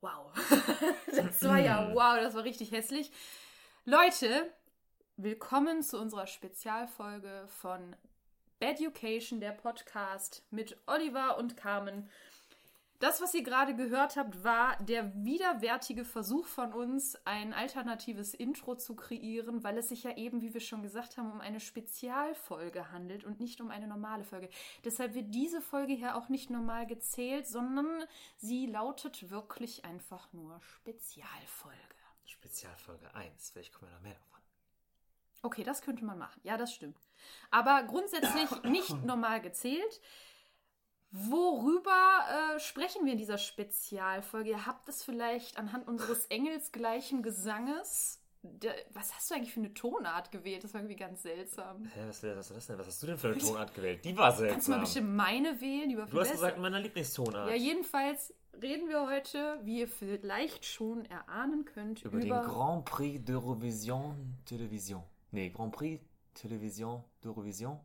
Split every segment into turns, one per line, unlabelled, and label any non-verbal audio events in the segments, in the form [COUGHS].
Wow. [LAUGHS] Das war ja wow, das war richtig hässlich. Leute, willkommen zu unserer Spezialfolge von Education, der Podcast mit Oliver und Carmen. Das, was ihr gerade gehört habt, war der widerwärtige Versuch von uns, ein alternatives Intro zu kreieren, weil es sich ja eben, wie wir schon gesagt haben, um eine Spezialfolge handelt und nicht um eine normale Folge. Deshalb wird diese Folge hier auch nicht normal gezählt, sondern sie lautet wirklich einfach nur Spezialfolge.
Spezialfolge 1. Vielleicht kommen ja noch mehr davon.
Okay, das könnte man machen. Ja, das stimmt. Aber grundsätzlich [COUGHS] nicht normal gezählt. Worüber äh, sprechen wir in dieser Spezialfolge? Ihr habt es vielleicht anhand unseres engelsgleichen Gesanges. Der, was hast du eigentlich für eine Tonart gewählt? Das war irgendwie ganz seltsam.
Hä, was, was, was, was hast du denn für eine Tonart gewählt? Die war seltsam.
Kannst du mal bitte meine wählen? Die war
du hast
besser.
gesagt, meiner Lieblingstonart.
Ja, jedenfalls reden wir heute, wie ihr vielleicht schon erahnen könnt,
über,
über,
den Grand Prix d'Eurovision Television. Nee, Grand Prix Television d'Eurovision.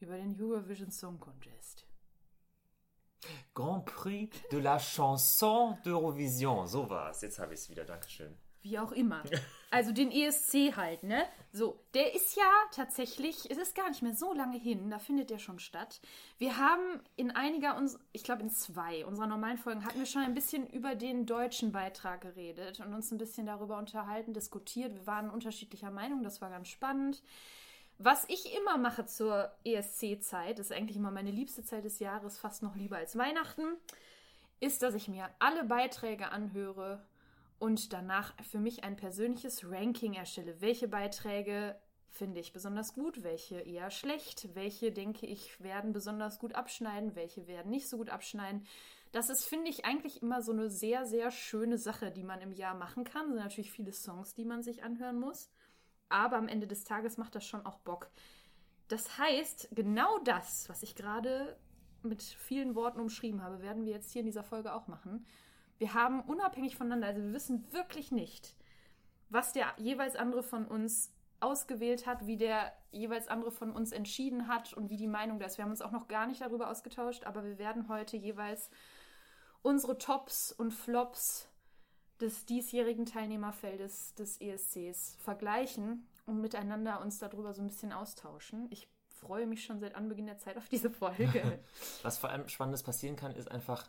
über den Eurovision Song Contest.
Grand Prix de la Chanson d'Eurovision. So war es. Jetzt habe ich es wieder. Dankeschön.
Wie auch immer. Also den ESC halt, ne? So, der ist ja tatsächlich, es ist gar nicht mehr so lange hin, da findet der schon statt. Wir haben in einiger, uns, ich glaube in zwei unserer normalen Folgen, hatten wir schon ein bisschen über den deutschen Beitrag geredet und uns ein bisschen darüber unterhalten, diskutiert. Wir waren unterschiedlicher Meinung, das war ganz spannend. Was ich immer mache zur ESC-Zeit, ist eigentlich immer meine liebste Zeit des Jahres, fast noch lieber als Weihnachten, ist, dass ich mir alle Beiträge anhöre und danach für mich ein persönliches Ranking erstelle. Welche Beiträge finde ich besonders gut, welche eher schlecht, welche denke ich werden besonders gut abschneiden, welche werden nicht so gut abschneiden. Das ist, finde ich, eigentlich immer so eine sehr, sehr schöne Sache, die man im Jahr machen kann. Es sind natürlich viele Songs, die man sich anhören muss. Aber am Ende des Tages macht das schon auch Bock. Das heißt, genau das, was ich gerade mit vielen Worten umschrieben habe, werden wir jetzt hier in dieser Folge auch machen. Wir haben unabhängig voneinander, also wir wissen wirklich nicht, was der jeweils andere von uns ausgewählt hat, wie der jeweils andere von uns entschieden hat und wie die Meinung da ist. Wir haben uns auch noch gar nicht darüber ausgetauscht, aber wir werden heute jeweils unsere Tops und Flops des diesjährigen Teilnehmerfeldes des ESCs vergleichen und miteinander uns darüber so ein bisschen austauschen. Ich freue mich schon seit Anbeginn der Zeit auf diese Folge. [LAUGHS] [LAUGHS]
Was vor allem Spannendes passieren kann, ist einfach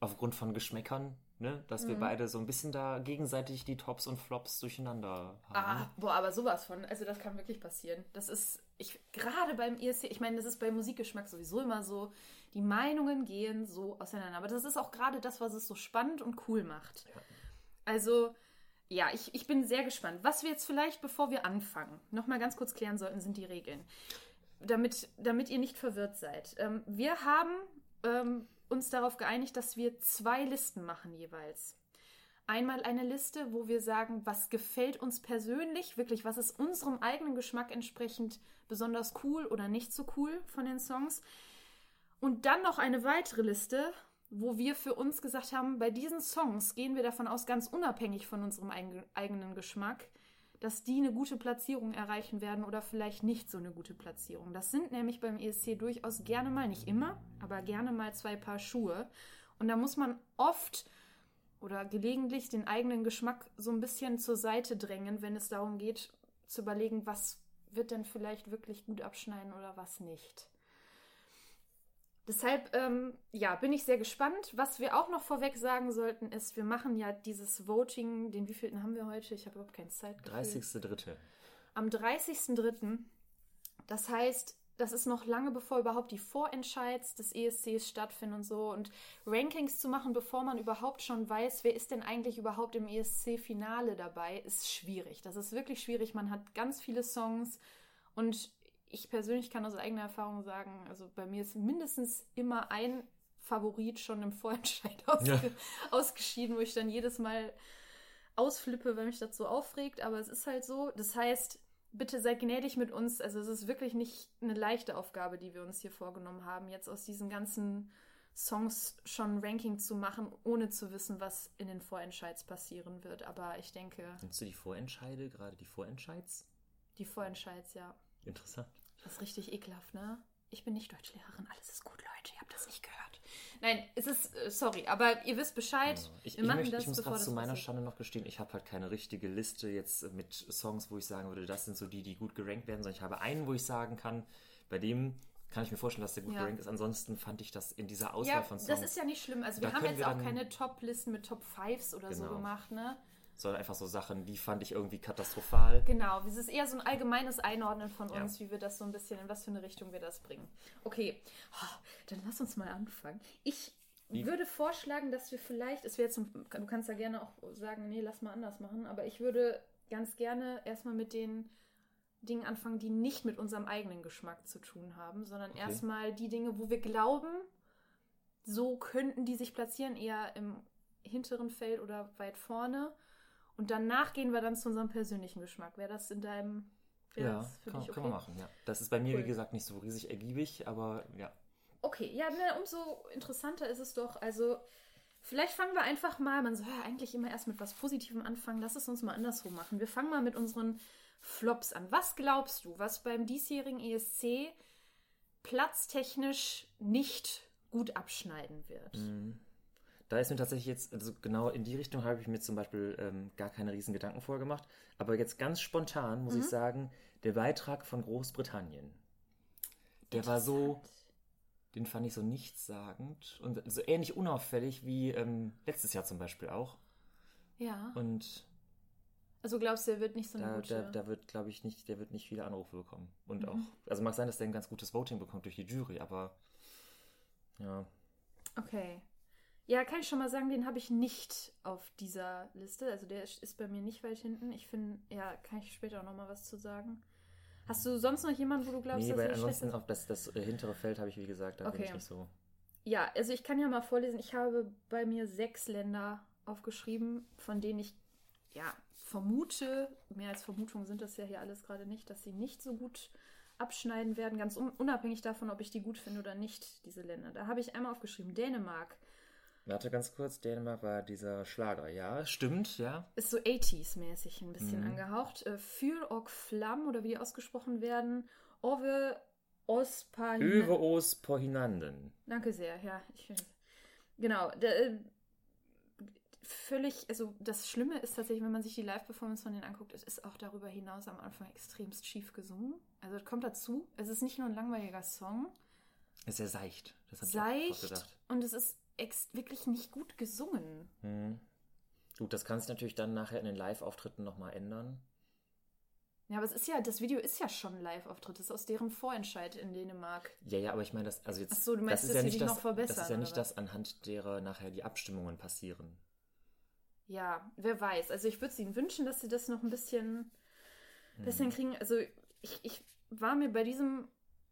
aufgrund von Geschmäckern, ne, dass
Mhm.
wir beide so ein bisschen da gegenseitig die Tops und Flops durcheinander haben.
Ah, boah, aber sowas von. Also das kann wirklich passieren. Das ist, ich gerade beim ESC, ich meine, das ist beim Musikgeschmack sowieso immer so. Die Meinungen gehen so auseinander. Aber das ist auch gerade das, was es so spannend und cool macht.
Ja.
Also, ja, ich, ich bin sehr gespannt. Was wir jetzt vielleicht, bevor wir anfangen, nochmal ganz kurz klären sollten, sind die Regeln. Damit, damit ihr nicht verwirrt seid. Ähm, wir haben ähm, uns darauf geeinigt, dass wir zwei Listen machen jeweils. Einmal eine Liste, wo wir sagen, was gefällt uns persönlich, wirklich, was ist unserem eigenen Geschmack entsprechend besonders cool oder nicht so cool von den Songs. Und dann noch eine weitere Liste, wo wir für uns gesagt haben, bei diesen Songs gehen wir davon aus, ganz unabhängig von unserem eigen- eigenen Geschmack, dass die eine gute Platzierung erreichen werden oder vielleicht nicht so eine gute Platzierung. Das sind nämlich beim ESC durchaus gerne mal, nicht immer, aber gerne mal zwei Paar Schuhe. Und da muss man oft oder gelegentlich den eigenen Geschmack so ein bisschen zur Seite drängen, wenn es darum geht, zu überlegen, was wird denn vielleicht wirklich gut abschneiden oder was nicht. Deshalb, ähm, ja, bin ich sehr gespannt. Was wir auch noch vorweg sagen sollten, ist, wir machen ja dieses Voting, den wievielten haben wir heute? Ich habe überhaupt keine Zeit.
30.3.
Am 30.03. Das heißt, das ist noch lange bevor überhaupt die Vorentscheids des ESCs stattfinden und so. Und Rankings zu machen, bevor man überhaupt schon weiß, wer ist denn eigentlich überhaupt im ESC-Finale dabei, ist schwierig. Das ist wirklich schwierig. Man hat ganz viele Songs und ich persönlich kann aus eigener Erfahrung sagen, also bei mir ist mindestens immer ein Favorit schon im Vorentscheid [LAUGHS] ausge
Ja.
ausgeschieden, wo ich dann jedes Mal ausflippe, weil mich das so aufregt. Aber es ist halt so. Das heißt, bitte seid gnädig mit uns. Also es ist wirklich nicht eine leichte Aufgabe, die wir uns hier vorgenommen haben, jetzt aus diesen ganzen Songs schon ein Ranking zu machen, ohne zu wissen, was in den Vorentscheids passieren wird. Aber ich denke,
Kennst du die Vorentscheide, gerade die Vorentscheids?
die Vorentscheids, ja.
Interessant.
Das ist richtig ekelhaft, ne? Ich bin nicht Deutschlehrerin, alles ist gut, Leute. Ihr habt das nicht gehört. Nein, es ist, äh, sorry, aber ihr wisst Bescheid.
Ja. Ich,
wir
ich,
machen
möchte,
das,
ich muss gerade zu meiner
passiert.
Schande noch gestehen, ich habe halt keine richtige Liste jetzt mit Songs, wo ich sagen würde, das sind so die, die gut gerankt werden, sondern ich habe einen, wo ich sagen kann, bei dem kann ich mir vorstellen, dass der gut
Ja.
gerankt ist. Ansonsten fand ich das in dieser Auswahl
Ja,
von Songs,
das ist ja nicht schlimm. Also wir haben jetzt
wir
auch keine Top-Listen mit Top-Fives oder so
Genau.
gemacht, ne?
Sondern einfach so Sachen, die fand ich irgendwie katastrophal.
Genau, es ist eher so ein allgemeines Einordnen von
Ja.
uns, wie wir das so ein bisschen, in was für eine Richtung wir das bringen. Okay, oh, dann lass uns mal anfangen. Ich
Wie-
würde vorschlagen, dass wir vielleicht, es wäre jetzt, du kannst ja gerne auch sagen, nee, lass mal anders machen, aber ich würde ganz gerne erstmal mit den Dingen anfangen, die nicht mit unserem eigenen Geschmack zu tun haben, sondern
Okay.
erstmal die Dinge, wo wir glauben, so könnten die sich platzieren, eher im hinteren Feld oder weit vorne. Und danach gehen wir dann zu unserem persönlichen Geschmack. Wäre das in deinem.
Ja, kann,
dich
kann
okay?
man machen, ja. Das ist bei mir,
Cool.
wie gesagt, nicht so riesig ergiebig, aber ja.
Okay, ja, ne, umso interessanter ist es doch. Also, vielleicht fangen wir einfach mal, man soll ja eigentlich immer erst mit was Positivem anfangen. Lass es uns mal andersrum machen. Wir fangen mal mit unseren Flops an. Was glaubst du, was beim diesjährigen ESC platztechnisch nicht gut abschneiden wird?
Mhm. Da ist mir tatsächlich jetzt, also genau in die Richtung habe ich mir zum Beispiel ähm, gar keine riesen Gedanken vorgemacht. Aber jetzt ganz spontan muss ich
Mhm.
sagen, der Beitrag von Großbritannien. Der war so, den fand ich so nichtssagend und so ähnlich unauffällig wie ähm, letztes Jahr zum Beispiel auch.
Ja.
Und
Also glaubst du, er wird nicht so eine
da,
gute.
da, da wird, glaube ich, nicht, der wird nicht viele Anrufe bekommen. Und
Mhm.
auch, also mag sein, dass der ein ganz gutes Voting bekommt durch die Jury, aber ja.
Okay. Ja, kann ich schon mal sagen, den habe ich nicht auf dieser Liste. Also der ist bei mir nicht weit hinten. Ich finde, ja, kann ich später auch noch mal was zu sagen. Hast du sonst noch jemanden, wo du glaubst,
nee,
dass
weil ansonsten auf das, das äh, hintere Feld habe ich, wie gesagt, da bin
Okay.
ich nicht so.
Ja, also ich kann ja mal vorlesen. Ich habe bei mir sechs Länder aufgeschrieben, von denen ich ja vermute, mehr als Vermutung sind das ja hier alles gerade nicht, dass sie nicht so gut abschneiden werden, ganz un unabhängig davon, ob ich die gut finde oder nicht, diese Länder. Da habe ich einmal aufgeschrieben, Dänemark.
Warte ganz kurz, Dänemark war dieser Schlager. Ja, stimmt, ja.
Ist so 80s-mäßig ein bisschen
Mhm.
angehaucht. Äh, Fyr och Flamm oder wie die ausgesprochen werden. Ove Ospa.
Över os på hinanden.
Danke sehr, ja. Ich, genau. Der, äh, völlig, also das Schlimme ist tatsächlich, wenn man sich die Live-Performance von denen anguckt, es ist auch darüber hinaus am Anfang extremst schief gesungen. Also das kommt dazu. Es ist nicht nur ein langweiliger Song,
Ist sehr seicht. Das hab ich auch
seicht
gedacht.
und es ist wirklich nicht gut gesungen.
Hm. Gut, das kann sich natürlich dann nachher in den Live-Auftritten nochmal ändern.
Ja, aber es ist ja, das Video ist ja schon ein Live-Auftritt. Das ist aus deren Vorentscheid in Dänemark.
Ja, ja, aber ich meine, das, also jetzt,
Ach so, du meinst,
das ist
dass
ja
sie
nicht
sich
das,
noch verbessern,
Das ist ja nicht
was?
das, anhand derer nachher die Abstimmungen passieren.
Ja, wer weiß. Also ich würde es ihnen wünschen, dass sie das noch ein bisschen besser
Hm.
kriegen. Also ich, ich war mir bei diesem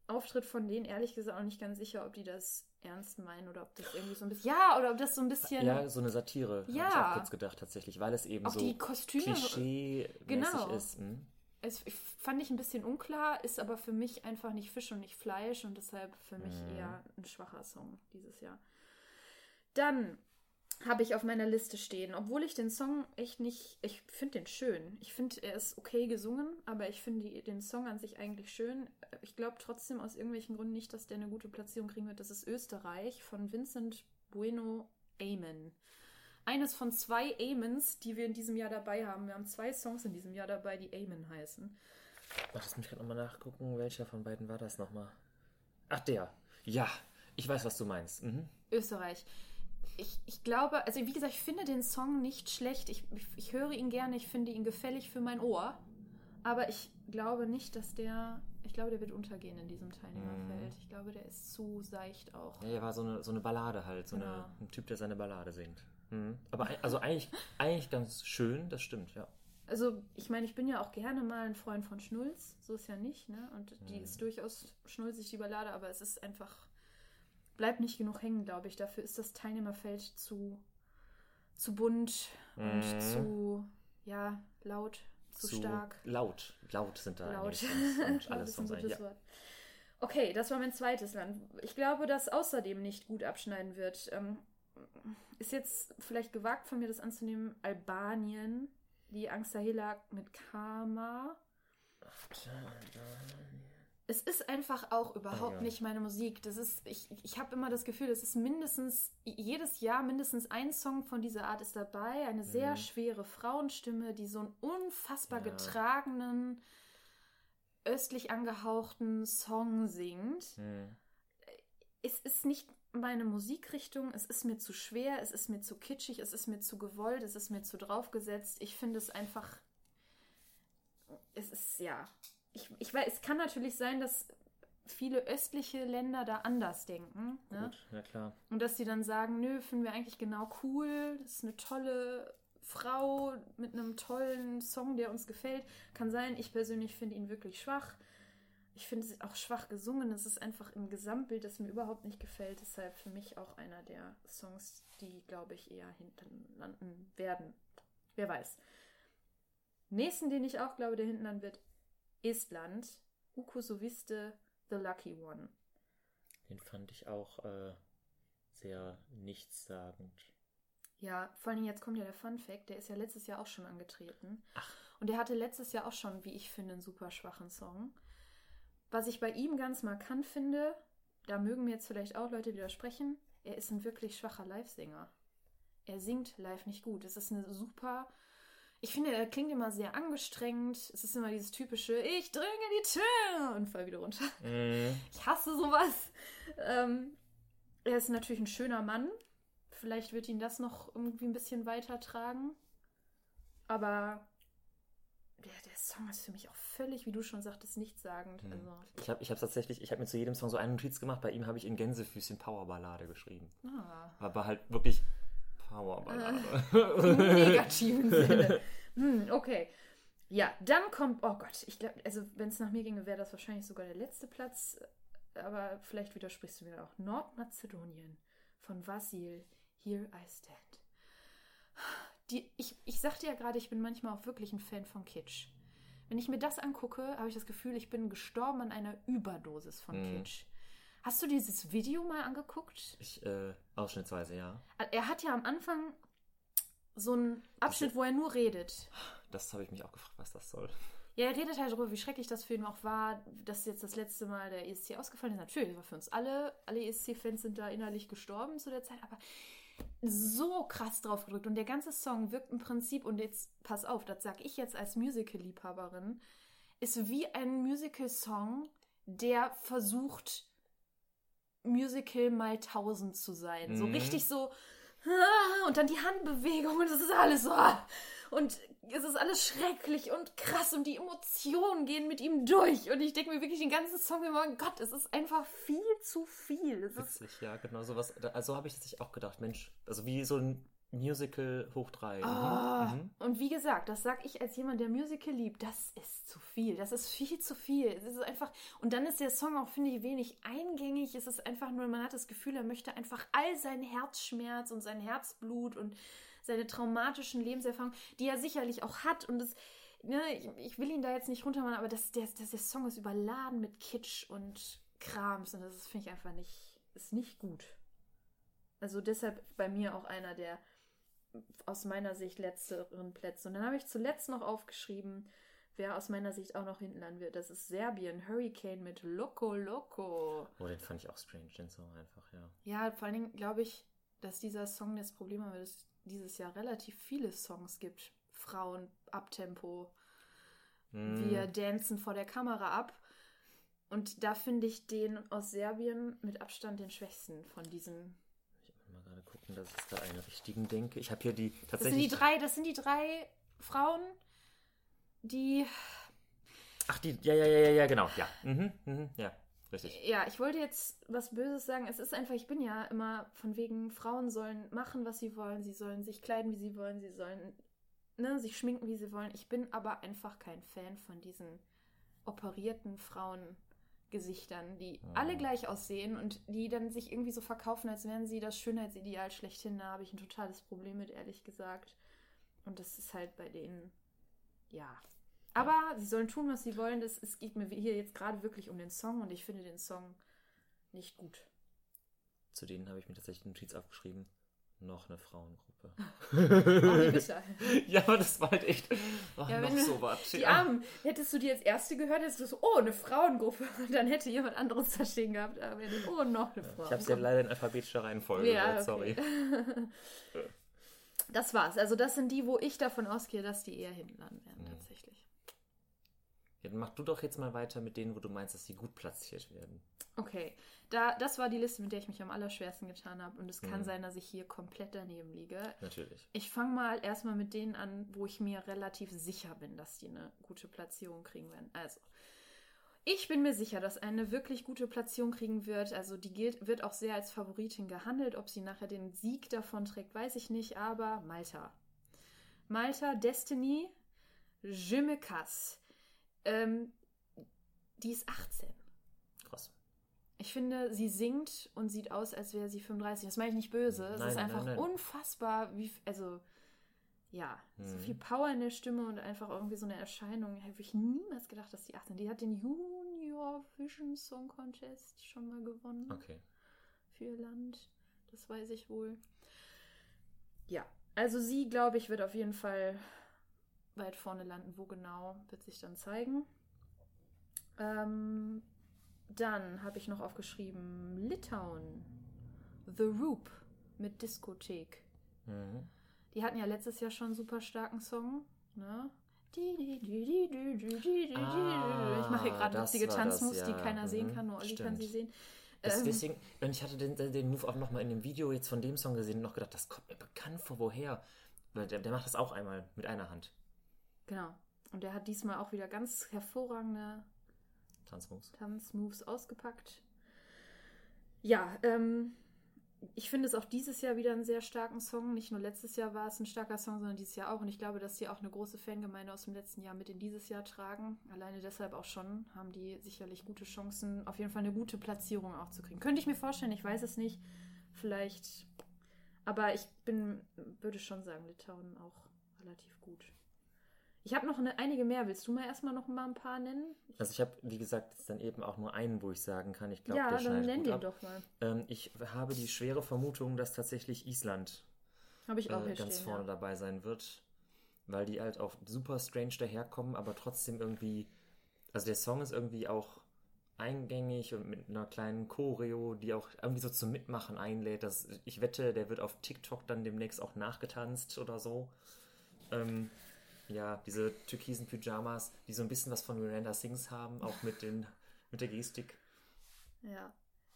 Auftritt von denen ehrlich gesagt auch nicht ganz sicher, ob die das ernst meinen oder ob das irgendwie so ein bisschen. Ja, oder ob das so ein bisschen.
Ja, so eine Satire, habe ich
Ja.
auch kurz gedacht, tatsächlich, weil es eben
auch
so
die Kostüme.
klischee-mäßig
Genau.
ist. Hm?
Es ich fand ich ein bisschen unklar, ist aber für mich einfach nicht Fisch und nicht Fleisch und deshalb für mich
Mhm.
eher ein schwacher Song dieses Jahr. Dann habe ich auf meiner Liste stehen, obwohl ich den Song echt nicht, ich finde den schön. Ich finde, er ist okay gesungen, aber ich finde den Song an sich eigentlich schön. Ich glaube trotzdem aus irgendwelchen Gründen nicht, dass der eine gute Platzierung kriegen wird. Das ist Österreich von Vincent Bueno Amen. Eines von zwei Amens, die wir in diesem Jahr dabei haben. Wir haben zwei Songs in diesem Jahr dabei, die Amen heißen.
Ach, lass mich gerade nochmal nachgucken, welcher von beiden war das nochmal? Ach, der. Ja, ich weiß, was du meinst. Mhm.
Österreich. Ich, ich glaube, also wie gesagt, ich finde den Song nicht schlecht. Ich, ich, ich höre ihn gerne, ich finde ihn gefällig für mein Ohr. Aber ich glaube nicht, dass der. Ich glaube, der wird untergehen in diesem Teilnehmerfeld. Ich glaube, der ist zu seicht auch.
Ja, er war so eine, so eine Ballade halt, so
Genau.
eine, ein Typ, der seine Ballade singt. Mhm. Aber also eigentlich, eigentlich ganz schön, das stimmt, ja.
Also, ich meine, ich bin ja auch gerne mal ein Freund von Schnulz. So ist ja nicht, ne? Und die
Mhm.
ist durchaus schnulzig, die Ballade, aber es ist einfach. Bleibt nicht genug hängen, glaube ich. Dafür ist das Teilnehmerfeld zu, zu bunt und
Mhm.
zu, ja, laut, zu, stark.
Laut. Laut sind da
Laut. [LAUGHS]
und alles
ist ein gutes.
Ja.
Wort. Okay, das war mein zweites Land. Ich glaube, dass außerdem nicht gut abschneiden wird. Ähm, ist jetzt vielleicht gewagt von mir, das anzunehmen. Albanien, die Angstahela mit Karma. Es ist einfach auch überhaupt
Ah, ja.
nicht meine Musik. Das ist, ich, ich habe immer das Gefühl, es ist mindestens, jedes Jahr mindestens ein Song von dieser Art ist dabei. Eine sehr
Mhm.
schwere Frauenstimme, die so einen unfassbar
Ja.
getragenen, östlich angehauchten Song singt.
Hm.
Es ist nicht meine Musikrichtung, es ist mir zu schwer, es ist mir zu kitschig, es ist mir zu gewollt, es ist mir zu draufgesetzt. Ich finde es einfach. Es ist, ja. Ich, ich weiß, es kann natürlich sein, dass viele östliche Länder da anders denken. Ne?
Gut, ja klar.
Und dass sie dann sagen, nö, finden wir eigentlich genau cool, das ist eine tolle Frau mit einem tollen Song, der uns gefällt. Kann sein, ich persönlich finde ihn wirklich schwach. Ich finde es auch schwach gesungen. Es ist einfach ein Gesamtbild, das mir überhaupt nicht gefällt. Deshalb für mich auch einer der Songs, die, glaube ich, eher hinten landen werden. Wer weiß. Nächsten, den ich auch glaube, der hinten landen wird, Estland. Uko Soviste, The Lucky One.
Den fand ich auch äh, sehr nichtssagend.
Ja, vor Dingen jetzt kommt ja der Fun Fact, der ist ja letztes Jahr auch schon angetreten. Und der hatte letztes Jahr auch schon, wie ich finde, einen super schwachen Song. Was ich bei ihm ganz markant finde, da mögen mir jetzt vielleicht auch Leute widersprechen, er ist ein wirklich schwacher Live-Sänger. Er singt live nicht gut. Es ist eine super. Ich finde, er klingt immer sehr angestrengt. Es ist immer dieses typische, ich drücke die Tür und fall wieder runter.
Mhm.
Ich hasse sowas. Ähm, er ist natürlich ein schöner Mann. Vielleicht wird ihn das noch irgendwie ein bisschen weitertragen. Aber der, der Song ist für mich auch völlig, wie du schon sagtest, nichtssagend.
Mhm.
Also,
Ich habe ich hab tatsächlich, ich habe mir zu jedem Song so eine Notiz gemacht. Bei ihm habe ich in Gänsefüßchen Powerballade geschrieben.
ah,
Aber halt wirklich Powerballade. [LAUGHS]
im [LAUGHS] negativen Sinne. Hm, okay. Ja, dann kommt, oh Gott, ich glaube, also wenn es nach mir ginge, wäre das wahrscheinlich sogar der letzte Platz. Aber vielleicht widersprichst du mir auch. Nordmazedonien von Vasil, Here I Stand. Die, ich, ich sagte ja gerade, ich bin manchmal auch wirklich ein Fan von Kitsch. Wenn ich mir das angucke, habe ich das Gefühl, ich bin gestorben an einer Überdosis von
Mhm.
Kitsch. Hast du dieses Video mal angeguckt?
Ich, äh, ausschnittsweise, ja.
Er hat ja am Anfang so einen Abschnitt, wo er nur redet.
Das habe ich mich auch gefragt, was das soll.
Ja, er redet halt darüber, wie schrecklich das für ihn auch war, dass jetzt das letzte Mal der ESC ausgefallen ist. Natürlich, das war für uns alle, alle ESC-Fans sind da innerlich gestorben zu der Zeit, aber so krass drauf gedrückt. Und der ganze Song wirkt im Prinzip, und jetzt pass auf, das sag ich jetzt als Musical-Liebhaberin, ist wie ein Musical-Song, der versucht, Musical mal tausend zu sein. So
Mhm.
richtig so, [LAUGHS] und dann die Handbewegung und es ist alles so. [LAUGHS] Und es ist alles schrecklich und krass und die Emotionen gehen mit ihm durch. Und ich denke mir wirklich den ganzen Song immer, oh Gott, es ist einfach viel zu viel. Es ist,
Witzig, ja, genau sowas. Also habe ich tatsächlich auch gedacht, Mensch, also wie so ein Musical hoch drei.
Ah,
Mhm.
Und wie gesagt, das sag ich als jemand, der Musical liebt, das ist zu viel. Das ist viel zu viel. Es ist einfach. Und dann ist der Song auch, finde ich, wenig eingängig. Es ist einfach nur, man hat das Gefühl, er möchte einfach all seinen Herzschmerz und sein Herzblut und seine traumatischen Lebenserfahrungen, die er sicherlich auch hat. Und das, ne, ich, ich will ihn da jetzt nicht runtermachen, aber das, der, das, der Song ist überladen mit Kitsch und Krams. Und das finde ich einfach nicht, ist nicht gut. Also deshalb bei mir auch einer der aus meiner Sicht letzteren Plätze. Und dann habe ich zuletzt noch aufgeschrieben, wer aus meiner Sicht auch noch hinten landen wird. Das ist Serbien, Hurricane mit Loco Loco.
Oh, den fand ich auch strange, den Song einfach, ja.
Ja, vor allen Dingen glaube ich, dass dieser Song das Problem hat, weil es dieses Jahr relativ viele Songs gibt. Frauen, Abtempo,
Hm.
wir dancen vor der Kamera ab. Und da finde ich den aus Serbien mit Abstand den schwächsten von diesen.
Ich muss mal gerade gucken, dass ich da einen richtigen denke. Ich habe hier die
Das sind
tatsächlich.
die drei, das sind die drei Frauen, die
Ach, die, ja, ja, ja, ja, ja, genau, ja. Mhm, mhm, ja, richtig.
Ja, ich wollte jetzt was Böses sagen. Es ist einfach, ich bin ja immer von wegen, Frauen sollen machen, was sie wollen. Sie sollen sich kleiden, wie sie wollen. Sie sollen ne, sich schminken, wie sie wollen. Ich bin aber einfach kein Fan von diesen operierten Frauengesichtern, die
Mhm.
alle gleich aussehen und die dann sich irgendwie so verkaufen, als wären sie das Schönheitsideal schlechthin. Da habe ich ein totales Problem mit, ehrlich gesagt. Und das ist halt bei denen, ja. Aber sie sollen tun, was sie wollen. Das, es geht mir hier jetzt gerade wirklich um den Song und ich finde den Song nicht gut.
Zu denen habe ich mir tatsächlich eine Notiz aufgeschrieben. Noch eine Frauengruppe. [LAUGHS]
Oh, bitte. [LAUGHS]
ja, aber das war halt echt. Oh,
Ja,
noch
wenn du-
so was.
Die
Ja.
Armen. Hättest du die als erste gehört, hättest du so, oh, eine Frauengruppe. Und [LAUGHS] dann hätte jemand anderes da stehen gehabt. Aber du, oh, noch eine Frauengruppe.
Ich habe es ja leider in alphabetischer Reihenfolge
Ja,
gehört, sorry.
Das war's. Also das sind die, wo ich davon ausgehe, dass die eher hinten landen werden,
Mhm.
tatsächlich.
Ja, dann mach du doch jetzt mal weiter mit denen, wo du meinst, dass sie gut platziert werden.
Okay, da, das war die Liste, mit der ich mich am allerschwersten getan habe. Und es kann
Mhm.
sein, dass ich hier komplett daneben liege.
Natürlich.
Ich fange mal erstmal mit denen an, wo ich mir relativ sicher bin, dass die eine gute Platzierung kriegen werden. Also, ich bin mir sicher, dass eine wirklich gute Platzierung kriegen wird. Also, die gilt, wird auch sehr als Favoritin gehandelt. Ob sie nachher den Sieg davon trägt, weiß ich nicht. Aber Malta. Malta, Destiny, Je me casse. Ähm, die ist 18.
Krass.
Ich finde, sie singt und sieht aus, als wäre sie 35. Das meine ich nicht böse. es
Nein,
ist
nein,
einfach
nein.
unfassbar, wie, also, ja, so
Mhm.
viel Power in der Stimme und einfach irgendwie so eine Erscheinung. Hätte ich niemals gedacht, dass die 18. Die hat den Junior Vision Song Contest schon mal gewonnen
Okay.
für ihr Land. Das weiß ich wohl. Ja, also sie, glaube ich, wird auf jeden Fall weit vorne landen. Wo genau, wird sich dann zeigen. Ähm, dann habe ich noch aufgeschrieben Litauen, The Roop mit Diskothek.
Mhm.
Die hatten ja letztes Jahr schon einen super starken Song. Ne? Ich mache hier gerade lustige Tanzmoves,
ja.
die keiner
mhm.
sehen kann, nur Olli kann sie sehen. Ähm,
deswegen, und ich hatte den, den Move auch nochmal in dem Video jetzt von dem Song gesehen und noch gedacht, das kommt mir bekannt vor, woher? Der, der macht das auch einmal mit einer Hand.
Genau. Und der hat diesmal auch wieder ganz hervorragende
Tanzmoves.
Tanzmoves ausgepackt. Ja, ähm, ich finde es auch dieses Jahr wieder einen sehr starken Song. Nicht nur letztes Jahr war es ein starker Song, sondern dieses Jahr auch. Und ich glaube, dass die auch eine große Fangemeinde aus dem letzten Jahr mit in dieses Jahr tragen. Alleine deshalb auch schon haben die sicherlich gute Chancen, auf jeden Fall eine gute Platzierung auch zu kriegen. Könnte ich mir vorstellen, ich weiß es nicht. Vielleicht. Aber ich bin, würde schon sagen, Litauen auch relativ gut. Ich habe noch eine, einige mehr. Willst du mal erstmal noch mal ein paar nennen?
Also ich habe, wie gesagt, jetzt dann eben auch nur einen, wo ich sagen kann, ich glaube,
ja,
der
dann
schneidet
nenn
gut
den
ab.
doch mal.
Ähm, ich habe die schwere Vermutung, dass tatsächlich Island äh, ganz
stehen.
vorne
ja.
dabei sein wird, weil die halt auch super strange daherkommen, aber trotzdem irgendwie, also der Song ist irgendwie auch eingängig und mit einer kleinen Choreo, die auch irgendwie so zum Mitmachen einlädt. Das, ich wette, der wird auf TikTok dann demnächst auch nachgetanzt oder so. Ähm, ja, diese türkisen Pyjamas, die so ein bisschen was von Miranda Sings haben, auch mit, den, mit der Gestik.
Ja.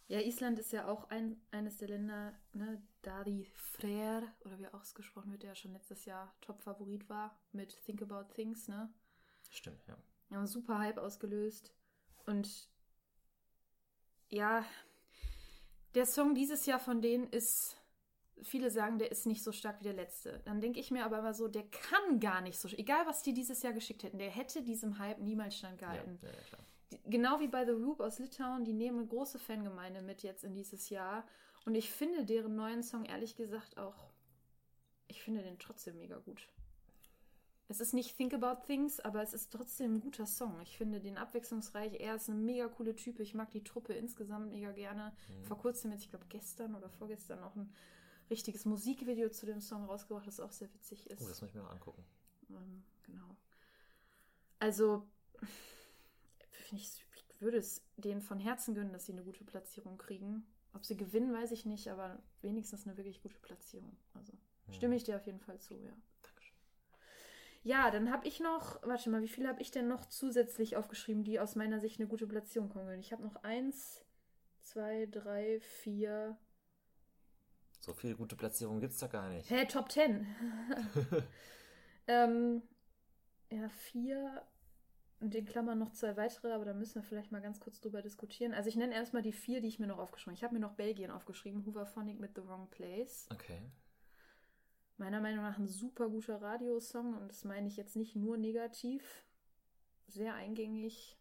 Ja, Island ist ja auch ein, eines der Länder, ne, Dari Freyr, oder wie ausgesprochen wird, der ja schon letztes Jahr Top-Favorit war, mit Think About Things, ne?
Stimmt, ja.
Ja, einen super Hype ausgelöst. Und ja, der Song dieses Jahr von denen ist, viele sagen, der ist nicht so stark wie der letzte. Dann denke ich mir aber immer so, der kann gar nicht so, egal was die dieses Jahr geschickt hätten, der hätte diesem Hype niemals
Ja,
standgehalten.
ja, ja.
Die- genau wie bei The Roop aus Litauen, die nehmen eine große Fangemeinde mit jetzt in dieses Jahr. Und ich finde deren neuen Song ehrlich gesagt auch, ich finde den trotzdem mega gut. Es ist nicht Think About Things, aber es ist trotzdem ein guter Song. Ich finde den abwechslungsreich. Er ist eine mega coole Type. Ich mag die Truppe insgesamt mega gerne.
Mhm.
Vor kurzem jetzt, ich glaube gestern oder vorgestern, noch ein richtiges Musikvideo zu dem Song rausgebracht, das auch sehr witzig ist.
Oh, das muss ich mir noch angucken.
Ähm, genau. Also, finde ich, ich würde es denen von Herzen gönnen, dass sie eine gute Platzierung kriegen. Ob sie gewinnen, weiß ich nicht, aber wenigstens eine wirklich gute Platzierung. Also, stimme ich dir auf jeden Fall zu, ja.
Dankeschön.
Ja, dann habe ich noch, warte mal, wie viele habe ich denn noch zusätzlich aufgeschrieben, die aus meiner Sicht eine gute Platzierung kommen würden? Ich habe noch eins, zwei, drei, vier.
So viele gute Platzierungen gibt es da gar nicht.
Hä, Top Ten. [LAUGHS] ähm, ja, vier. Und in Klammern noch zwei weitere, aber da müssen wir vielleicht mal ganz kurz drüber diskutieren. Also ich nenne erstmal die vier, die ich mir noch aufgeschrieben habe. Ich habe mir noch Belgien aufgeschrieben, Hooverphonic mit The Wrong Place.
Okay.
Meiner Meinung nach ein super guter Radiosong und das meine ich jetzt nicht nur negativ. Sehr eingängig.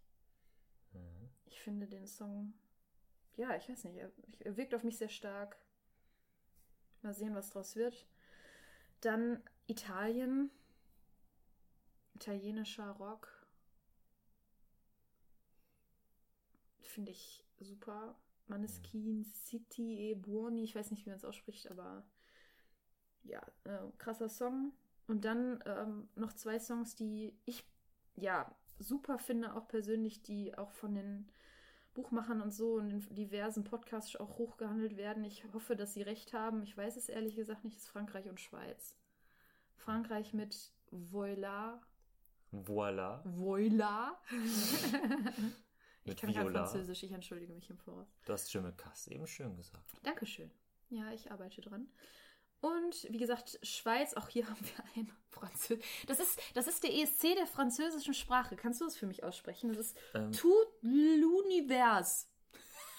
Mhm.
Ich finde den Song, ja, ich weiß nicht, er, er wirkt auf mich sehr stark. Mal sehen, was draus wird. Dann Italien. Italienischer Rock. Finde ich super. Maneskin, City e Buoni. Ich weiß nicht, wie man es ausspricht, aber ja, äh, krasser Song. Und dann ähm, noch zwei Songs, die ich ja super finde, auch persönlich, die auch von den Buchmachern und so und in diversen Podcasts auch hochgehandelt werden. Ich hoffe, dass sie recht haben. Ich weiß es ehrlich gesagt nicht, ist Frankreich und Schweiz. Frankreich mit Voila.
Voila.
Voila. [LAUGHS] ich kann kein
Viola.
Französisch, ich entschuldige mich im Voraus.
Du hast Jimmy Cass eben schön gesagt.
Dankeschön. Ja, ich arbeite dran. Und wie gesagt, Schweiz, auch hier [LAUGHS] haben wir ein Französisch. Das ist, das ist der ESC der französischen Sprache. Kannst du das für mich aussprechen? Das ist
Ähm.
Tout l'univers.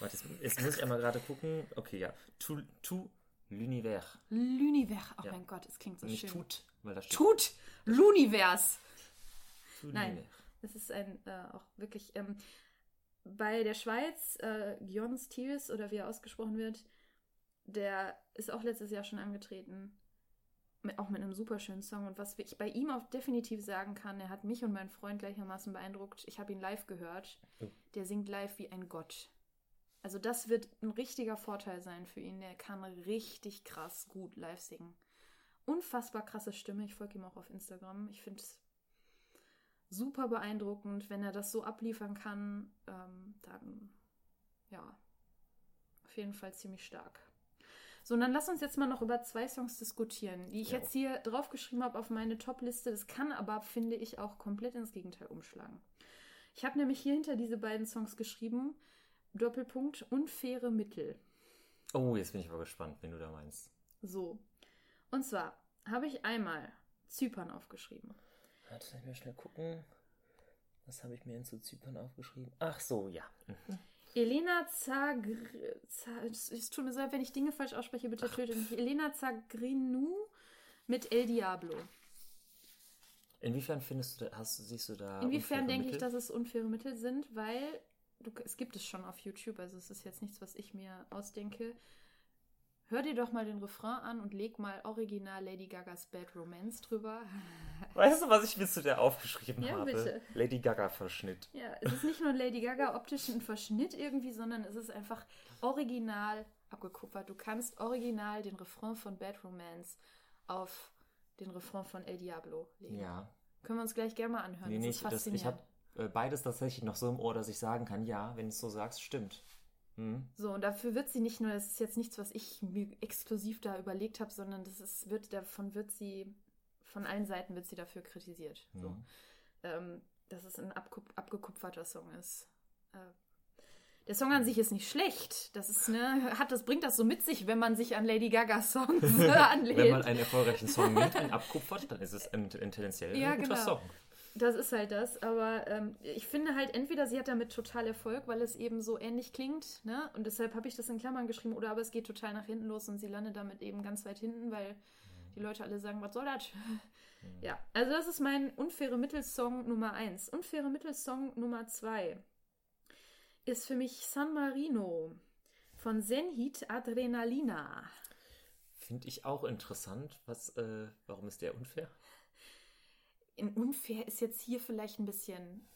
Warte, jetzt, muss ich einmal gerade gucken. Okay, ja. Tout, tout l'univers.
L'univers. Oh
Ja.
mein Gott, es klingt so
Nicht
schön.
tut, weil da steht
Tout l'univers. Nein. Das ist ein äh, auch wirklich. Ähm, bei der Schweiz, äh, Gions Thiers oder wie er ausgesprochen wird, der ist auch letztes Jahr schon angetreten. Mit, auch mit einem super schönen Song. Und was ich bei ihm auch definitiv sagen kann, er hat mich und meinen Freund gleichermaßen beeindruckt. Ich habe ihn live gehört.
Oh.
Der singt live wie ein Gott. Also das wird ein richtiger Vorteil sein für ihn. Der kann richtig krass gut live singen. Unfassbar krasse Stimme. Ich folge ihm auch auf Instagram. Ich finde es super beeindruckend, wenn er das so abliefern kann. Ähm, dann, ja, auf jeden Fall ziemlich stark. So, und dann lass uns jetzt mal noch über zwei Songs diskutieren, die ich
Ja.
jetzt hier draufgeschrieben habe auf meine Top-Liste. Das kann aber, finde ich, auch komplett ins Gegenteil umschlagen. Ich habe nämlich hier hinter diese beiden Songs geschrieben, Doppelpunkt, unfaire Mittel.
Oh, jetzt bin ich aber gespannt, wen du da meinst.
So. Und zwar habe ich einmal Zypern aufgeschrieben.
Warte, lass mich schnell gucken. Was habe ich mir denn zu Zypern aufgeschrieben? Ach so, ja. Mhm.
Elena Zagr... Za- Es tut mir so leid, wenn ich Dinge falsch ausspreche, bitte töte mich. Elena Zagrinou mit El Diablo.
Inwiefern findest du, da, hast, du- siehst du da.
Inwiefern denke ich, dass es unfaire Mittel sind, weil du, es gibt es schon auf YouTube, also es ist jetzt nichts, was ich mir ausdenke. Hör dir doch mal den Refrain an und leg mal original Lady Gagas Bad Romance drüber. [LAUGHS]
Weißt du, was ich mir zu der aufgeschrieben
Ja,
habe?
bitte.
Lady Gaga-Verschnitt.
Ja, es ist nicht nur Lady Gaga optisch ein Verschnitt irgendwie, sondern es ist einfach original abgekupfert. Du kannst original den Refrain von Bad Romance auf den Refrain von El Diablo legen.
Ja.
Können wir uns gleich gerne mal anhören.
Nee,
das
nicht.
ist
Das,
faszinierend.
ich habe äh, beides tatsächlich noch so im Ohr, dass ich sagen kann, ja, wenn du es so sagst, stimmt. Hm.
So, und dafür wird sie nicht nur, das ist jetzt nichts, was ich mir exklusiv da überlegt habe, sondern das ist, wird, davon wird sie, von allen Seiten wird sie dafür kritisiert. So.
Mhm.
Ähm, dass es ein abkup abgekupferter Song ist. Äh, der Song an sich ist nicht schlecht. Das ist, ne, hat, das bringt das so mit sich, wenn man sich an Lady Gagas Songs [LAUGHS] anlehnt.
Wenn man einen erfolgreichen Song nimmt und abkupfert, dann ist es ein, ein tendenziell
Ja,
ein guter
genau.
Song.
Das ist halt das, aber ähm, ich finde halt, entweder sie hat damit total Erfolg, weil es eben so ähnlich klingt, ne? Und deshalb habe ich das in Klammern geschrieben, oder aber es geht total nach hinten los und sie landet damit eben ganz weit hinten, weil die Leute alle sagen, was soll das? [LAUGHS] Ja, also das ist mein unfaire Mittelsong Nummer 1. Unfaire Mittelsong Nummer 2 ist für mich San Marino von Zenhit Adrenalina.
Finde ich auch interessant. Was, äh, warum ist der unfair?
In unfair ist jetzt hier vielleicht ein bisschen,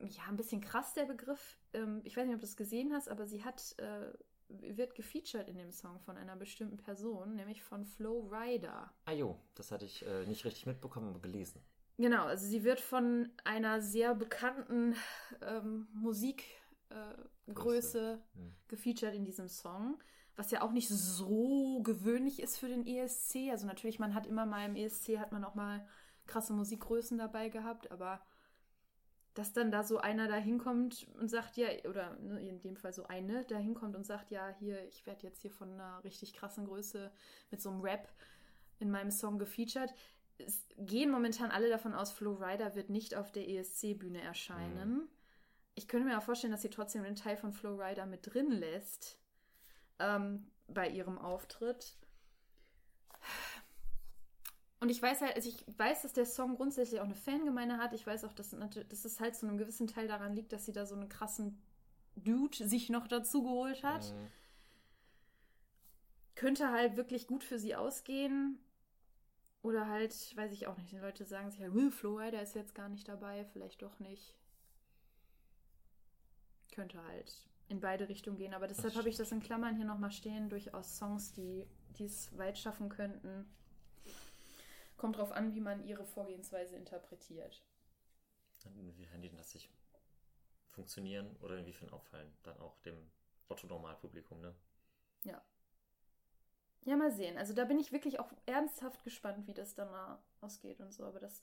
ja, ein bisschen krass der Begriff. Ähm, ich weiß nicht, ob du es gesehen hast, aber sie hat, äh, wird gefeatured in dem Song von einer bestimmten Person, nämlich von Flo Rida.
Ah jo, das hatte ich äh, nicht richtig mitbekommen, aber gelesen.
Genau, also sie wird von einer sehr bekannten ähm, Musikgröße äh, Größe
Hm.
gefeatured in diesem Song, was ja auch nicht so gewöhnlich ist für den ESC. Also natürlich, man hat immer mal im ESC hat man auch mal krasse Musikgrößen dabei gehabt, aber dass dann da so einer da hinkommt und sagt, ja, oder ne, in dem Fall so eine da hinkommt und sagt, ja, hier, ich werde jetzt hier von einer richtig krassen Größe mit so einem Rap in meinem Song gefeatured. Es gehen momentan alle davon aus, Flo Rida wird nicht auf der ESC-Bühne erscheinen. Ich könnte mir auch vorstellen, dass sie trotzdem einen Teil von Flo Rida mit drin lässt ähm, bei ihrem Auftritt. Und ich weiß halt, also ich weiß, dass der Song grundsätzlich auch eine Fangemeinde hat. Ich weiß auch, dass, dass es halt zu einem gewissen Teil daran liegt, dass sie da so einen krassen Dude sich noch dazu geholt hat.
Mhm.
Könnte halt wirklich gut für sie ausgehen. Oder halt, weiß ich auch nicht. Die Leute sagen sich halt, "Will, Flo Rida ist jetzt gar nicht dabei, vielleicht doch nicht. könnte halt in beide Richtungen gehen. Aber deshalb habe ich das in Klammern hier nochmal stehen. Durchaus Songs, die es weit schaffen könnten. Kommt drauf an, wie man ihre Vorgehensweise interpretiert.
Inwiefern die das sich funktionieren oder inwiefern auffallen. Dann auch dem Otto-Normalpublikum, ne?
Ja, mal sehen. Also da bin ich wirklich auch ernsthaft gespannt, wie das dann mal ausgeht und so. Aber das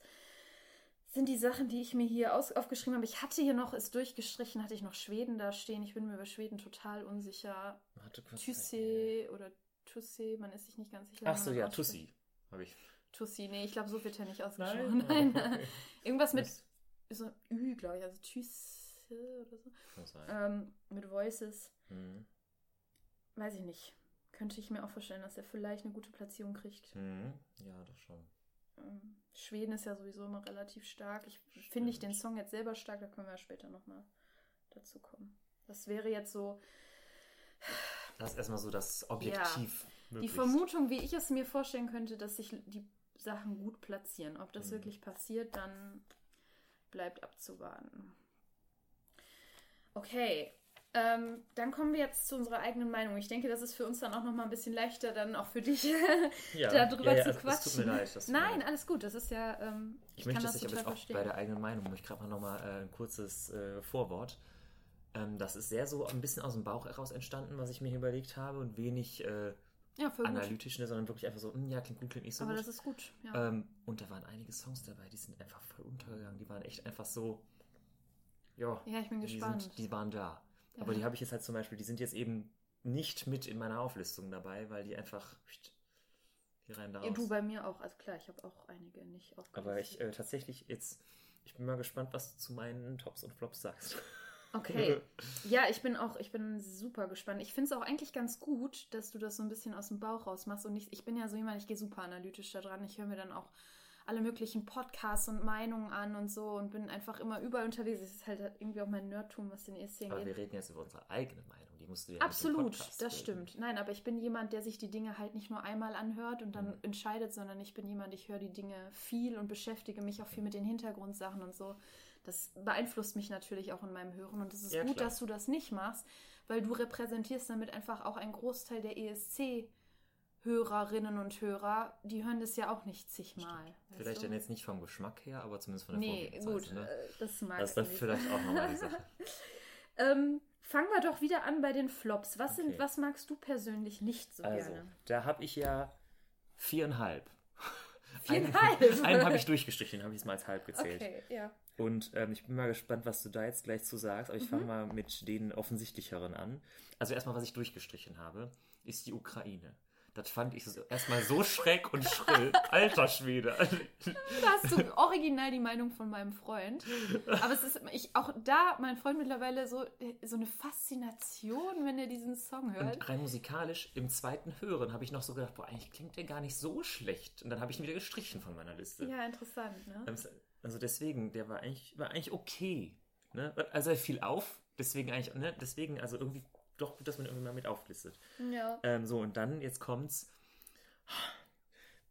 sind die Sachen, die ich mir hier aufgeschrieben habe. Ich hatte hier noch, ist durchgestrichen, hatte ich noch Schweden da stehen. Ich bin mir über Schweden total unsicher. Thysse oder Tusse, man ist sich nicht ganz sicher.
Ach so, ja. Tussi. Habe ich.
Tussi, nee, ich glaube, so wird er nicht ausgesprochen. Nein.
Okay. [LAUGHS]
Irgendwas mit
Das
so Ü, glaube ich, also Thysse oder so.
sein.
Ähm, mit Voices,
Mhm.
weiß ich nicht. Könnte ich mir auch vorstellen, dass er vielleicht eine gute Platzierung kriegt.
Mhm. Ja, doch schon.
Ähm, Schweden ist ja sowieso immer relativ stark. Ich finde ich den. Song jetzt selber stark, da können wir später nochmal dazu kommen. Das wäre jetzt so
Das ist erstmal so das Objektiv
die
möglich.
Vermutung, wie ich es mir vorstellen könnte, dass sich die Sachen gut platzieren. Ob das
Mhm.
wirklich passiert, dann bleibt abzuwarten. Okay, ähm, dann kommen wir jetzt zu unserer eigenen Meinung. Ich denke, das ist für uns dann auch nochmal ein bisschen leichter, dann auch für dich [LAUGHS]
ja,
darüber
ja,
zu
ja,
quatschen.
Es tut mir leid. das tut mir
Nein,
leid.
alles gut. Das ist ja, ähm,
Ich,
kann
möchte
das
das aber jetzt auch bei der eigenen Meinung, ich gerade mal nochmal äh, ein kurzes äh, Vorwort. Ähm, das ist sehr so ein bisschen aus dem Bauch heraus entstanden, was ich mir hier überlegt habe und wenig äh,
ja,
analytisch, ne, sondern wirklich einfach so, hm, ja, klingt gut, klingt nicht so
Aber
gut.
das ist gut. Ja.
Ähm, und da waren einige Songs dabei, die sind einfach voll untergegangen. Die waren echt einfach so, ja,
ja, ich bin
die,
gespannt.
sind, die waren da.
Ja.
Aber die habe ich jetzt halt zum Beispiel, die sind jetzt eben nicht mit in meiner Auflistung dabei, weil die einfach, die rein da
Ja, du bei mir auch. Also klar, ich habe auch einige nicht aufgelistet.
Aber ich äh, tatsächlich jetzt, ich bin mal gespannt, was du zu meinen Tops und Flops sagst.
Okay. Ja, ich bin auch, ich bin super gespannt. Ich finde es auch eigentlich ganz gut, dass du das so ein bisschen aus dem Bauch raus machst. Und ich, ich bin ja so jemand, ich gehe super analytisch da dran. Ich höre mir dann auch alle möglichen Podcasts und Meinungen an und so und bin einfach immer überall unterwegs. Es ist halt irgendwie auch mein Nerdtum, was den ESC
Aber wir
angeht.
reden jetzt über unsere eigene Meinung. Die musst du ja
Absolut,
nicht
das
bilden.
stimmt. Nein, aber ich bin jemand, der sich die Dinge halt nicht nur einmal anhört und dann
Mhm.
entscheidet, sondern ich bin jemand, ich höre die Dinge viel und beschäftige mich auch viel mit den Hintergrundsachen und so. Das beeinflusst mich natürlich auch in meinem Hören und es ist
Ja,
gut,
klar.
dass du das nicht machst, weil du repräsentierst damit einfach auch einen Großteil der ESC-Hörerinnen und Hörer, die hören das ja auch nicht zigmal.
Vielleicht
du?
dann jetzt nicht vom Geschmack her, aber zumindest von der
Nee, gut,
Ne?
äh, das mag
Das ist
ich
dann vielleicht auch nochmal die Sache. [LAUGHS]
Ähm, fangen wir doch wieder an bei den Flops. Was, sind,
Okay.
was magst du persönlich nicht so
Also,
gerne?
da habe ich ja viereinhalb.
Viereinhalb?
Einen, einen habe ich durchgestrichen, den habe ich jetzt mal als halb gezählt.
Okay, ja.
Und ähm, ich bin mal gespannt, was du da jetzt gleich zu sagst. Aber ich
Mhm.
fange mal mit den offensichtlicheren an. Also erstmal, was ich durchgestrichen habe, ist die Ukraine. Das fand ich erstmal so schreck und schrill. Alter Schwede.
Da hast du original die Meinung von meinem Freund. Aber es ist ich, auch da, mein Freund mittlerweile so, so eine Faszination, wenn er diesen Song hört.
Und rein musikalisch, im zweiten Hören, habe ich noch so gedacht, boah, eigentlich klingt der gar nicht so schlecht. Und dann habe ich ihn wieder gestrichen von meiner Liste.
Ja, interessant, ne?
Ähm, Also deswegen, der war eigentlich, war eigentlich okay. Ne? Also er fiel auf, deswegen eigentlich, ne? Deswegen, also irgendwie doch gut, dass man irgendwie mal mit auflistet.
Ja.
Ähm, so, und dann, jetzt kommt's.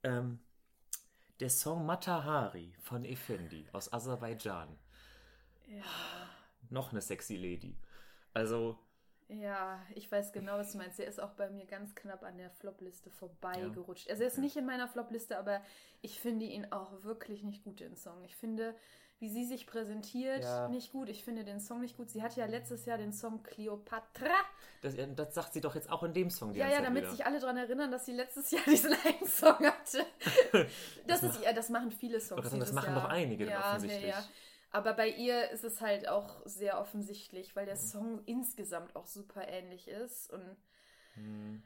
Ähm, der Song Matahari von Effendi aus Aserbaidschan.
ja.
Noch eine sexy Lady. Also,
Ja, ich weiß genau, was du meinst. Der ist auch bei mir ganz knapp an der Flop-Liste vorbeigerutscht. Also er ist nicht in meiner Flop-Liste, aber ich finde ihn auch wirklich nicht gut, den Song. Ich finde, wie sie sich präsentiert,
Ja.
nicht gut. Ich finde den Song nicht gut. Sie hatte ja letztes Jahr den Song Cleopatra.
das, das sagt sie doch jetzt auch in dem Song
Ja, ja,
Zeit
damit
wieder.
sich alle daran erinnern, dass sie letztes Jahr [LAUGHS] diesen einen Song hatte. [LAUGHS] Das,
Das
ist, ja, das machen viele Songs.
sagen, das machen
Jahr.
doch einige
ja,
offensichtlich.
Ja, ja. Aber bei ihr ist es halt auch sehr offensichtlich, weil der. Song insgesamt auch super ähnlich ist. Und
Hm.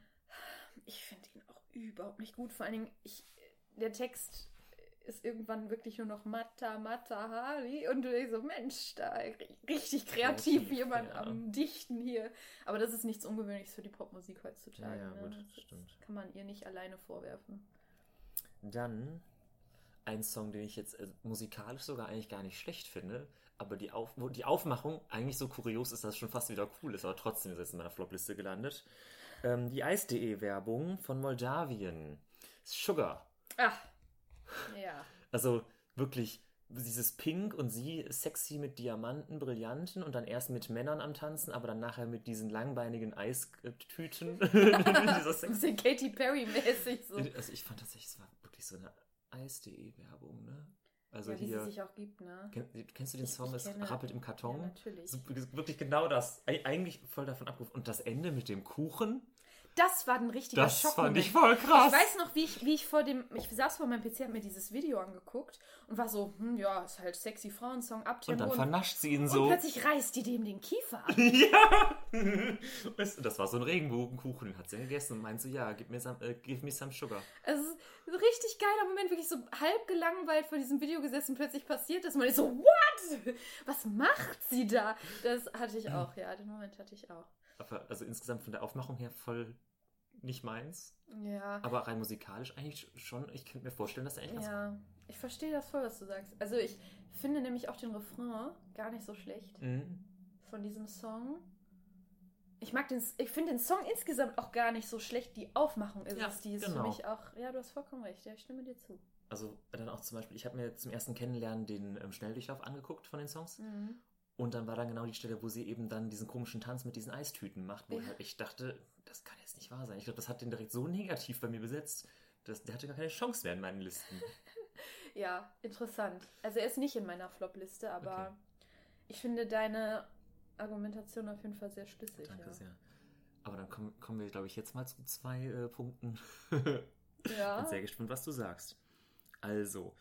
ich finde ihn auch überhaupt nicht gut. Vor allen Dingen, ich, der Text ist irgendwann wirklich nur noch Mata, Mata, Hari. Und du denkst so, Mensch, da richtig kreativ
Kreativ,
jemand
ja.
am Dichten hier. Aber das ist nichts Ungewöhnliches für die Popmusik heutzutage.
Ja, ja,
ne?
gut,
das
stimmt.
kann man ihr nicht alleine vorwerfen.
Dann ein Song, den ich jetzt äh, musikalisch sogar eigentlich gar nicht schlecht finde, aber die, Auf die Aufmachung eigentlich so kurios ist, dass es schon fast wieder cool ist, aber trotzdem ist es in meiner Flopliste gelandet. Ähm, die Eis.de-Werbung von Moldawien. Sugar.
Ach, ja.
Also wirklich dieses Pink und sie sexy mit Diamanten, Brillanten und dann erst mit Männern am Tanzen, aber dann nachher mit diesen langbeinigen Eistüten. [LAUGHS] [LAUGHS]
Dieser Sex Bisschen Katy Perry-mäßig so.
Also ich fand tatsächlich, es war wirklich so eine Eis.de-Werbung, ne? Also
ja, wie
hier,
sie sich auch gibt, ne?
Kenn, kennst du den Song, es rappelt im Karton?
Ja, natürlich.
So, wirklich genau das. Eigentlich voll davon abgerufen. Und das Ende mit dem Kuchen.
Das war ein richtiger
das
Schock.
Das fand ich voll krass.
Ich weiß noch, wie ich, wie ich vor dem, ich saß vor meinem PC, hab mir dieses Video angeguckt und war so, hm, ja, ist halt sexy Frauensong, Abtempo.
Und dann vernascht sie ihn so.
Und plötzlich reißt die dem den Kiefer ab. [LAUGHS]
ja. [LAUGHS] das war so ein Regenbogenkuchen, den hat sie gegessen und meint so, ja, gib mir some, uh, give me some sugar.
Es ist ein richtig geiler Moment, wirklich so halb gelangweilt vor diesem Video gesessen, plötzlich passiert das. Man ist so, what? Was macht sie da? Das hatte ich [CLEARS THROAT] auch, ja, den Moment hatte ich auch.
Aber also insgesamt von der Aufmachung her voll nicht meins.
Ja.
Aber rein musikalisch eigentlich schon. Ich könnte mir vorstellen, dass er eigentlich ganz
Ja, ich verstehe das voll, was du sagst. Also ich finde nämlich auch den Refrain gar nicht so schlecht
mhm.
von diesem Song. Ich mag den, ich finde den Song insgesamt auch gar nicht so schlecht. Die Aufmachung ist
Ja,
es, die ist
genau.
für mich auch. Ja, du hast vollkommen recht. Ja, ich stimme dir zu.
Also dann auch zum Beispiel, ich habe mir zum ersten Kennenlernen den ähm, Schnelldurchlauf angeguckt von den Songs.
Mhm.
Und dann war dann genau die Stelle, wo sie eben dann diesen komischen Tanz mit diesen Eistüten macht, wo
Ja.
halt ich dachte, das kann jetzt nicht wahr sein. Ich glaube, das hat den direkt so negativ bei mir besetzt, dass der hatte gar keine Chance mehr in meinen Listen. [LAUGHS]
Ja, interessant. Also er ist nicht in meiner Flop-Liste, aber
Okay.
ich finde deine Argumentation auf jeden Fall sehr schlüssig.
Danke
ja.
sehr. Aber dann kommen, kommen wir, glaube ich, jetzt mal zu zwei äh, Punkten. [LAUGHS]
Ja.
Bin sehr gespannt, was du sagst. Also,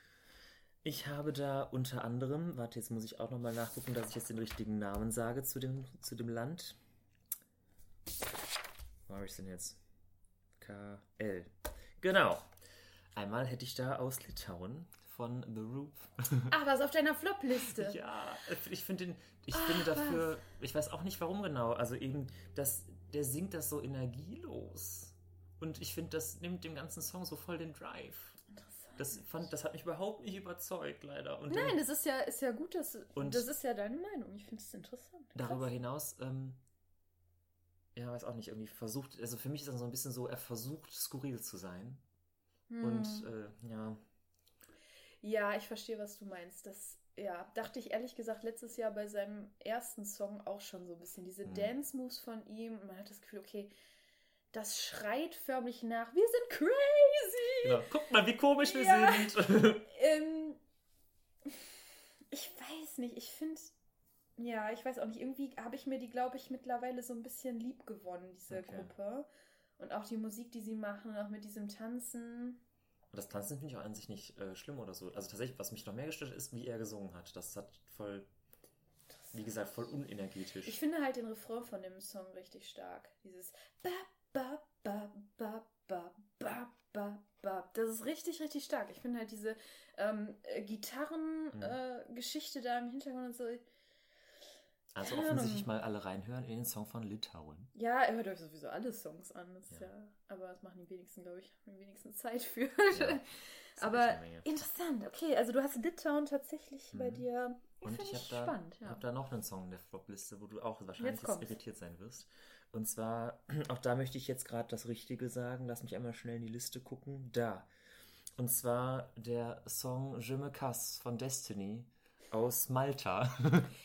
ich habe da unter anderem, warte, jetzt muss ich auch nochmal nachgucken, dass ich jetzt den richtigen Namen sage zu dem, zu dem Land. Wo habe ich denn jetzt? KL. Genau. Einmal hätte ich da aus Litauen von The Roop. [LAUGHS]
Ach, was auf deiner Flop-Liste?
Ja, ich finde den, ich finde dafür, ich weiß auch nicht warum genau, also eben, das, der singt das so energielos. Und ich finde, das nimmt dem ganzen Song so voll den Drive.
Interessant.
Das, fand, das hat mich überhaupt nicht überzeugt, leider. Und
Nein,
dann,
das ist ja, ist ja gut, dass,
Und-
das ist ja deine Meinung. Ich finde es interessant. Krass.
darüber hinaus, ähm, ja, weiß auch nicht, irgendwie versucht, also für mich ist das so ein bisschen so, er versucht skurril zu sein.
Hm.
Und äh, ja,
Ja, ich verstehe, was du meinst. Das, ja, dachte ich ehrlich gesagt letztes Jahr bei seinem ersten Song auch schon so ein bisschen. Diese
Mhm.
Dance-Moves von ihm. Und man hat das Gefühl, okay, das schreit förmlich nach. Wir sind crazy!
genau. Guckt mal, wie komisch wir
Ja.
sind. [LAUGHS]
Ähm, ich weiß nicht, ich finde, ja, ich weiß auch nicht. Irgendwie habe ich mir die, glaube ich, mittlerweile so ein bisschen lieb gewonnen, diese
okay.
Gruppe. Und auch die Musik, die sie machen und auch mit diesem Tanzen.
Und das Tanzen finde ich auch an sich nicht äh, schlimm oder so. Also tatsächlich, was mich noch mehr gestört hat, ist, wie er gesungen hat. Das hat voll, wie gesagt, voll unenergetisch.
Ich finde halt den Refrain von dem Song richtig stark. Dieses ba, ba, ba, ba, ba, ba, ba, ba. Das ist richtig, richtig stark. Ich finde halt diese ähm, äh, Gitarrengeschichte mhm. Äh, da im Hintergrund und so
also
keine
offensichtlich
Ahnung.
mal alle reinhören in den Song von Litauen.
Ja, er hört euch sowieso alle Songs an. Das
Ja.
ja. aber das machen die wenigsten, glaube ich, haben die wenigsten Zeit für.
Ja, [LAUGHS]
aber interessant. Okay, also du hast Litauen tatsächlich bei
Mhm.
dir.
Und ich habe da.
Ja.
hab da noch einen Song in der Flop-Liste, wo du auch wahrscheinlich
Jetzt
irritiert sein wirst. Und zwar, [CLEARS THROAT] auch da möchte ich jetzt gerade das Richtige sagen. Lass mich einmal schnell in die Liste gucken. Da. Und zwar der Song Je me casse von Destiny aus Malta.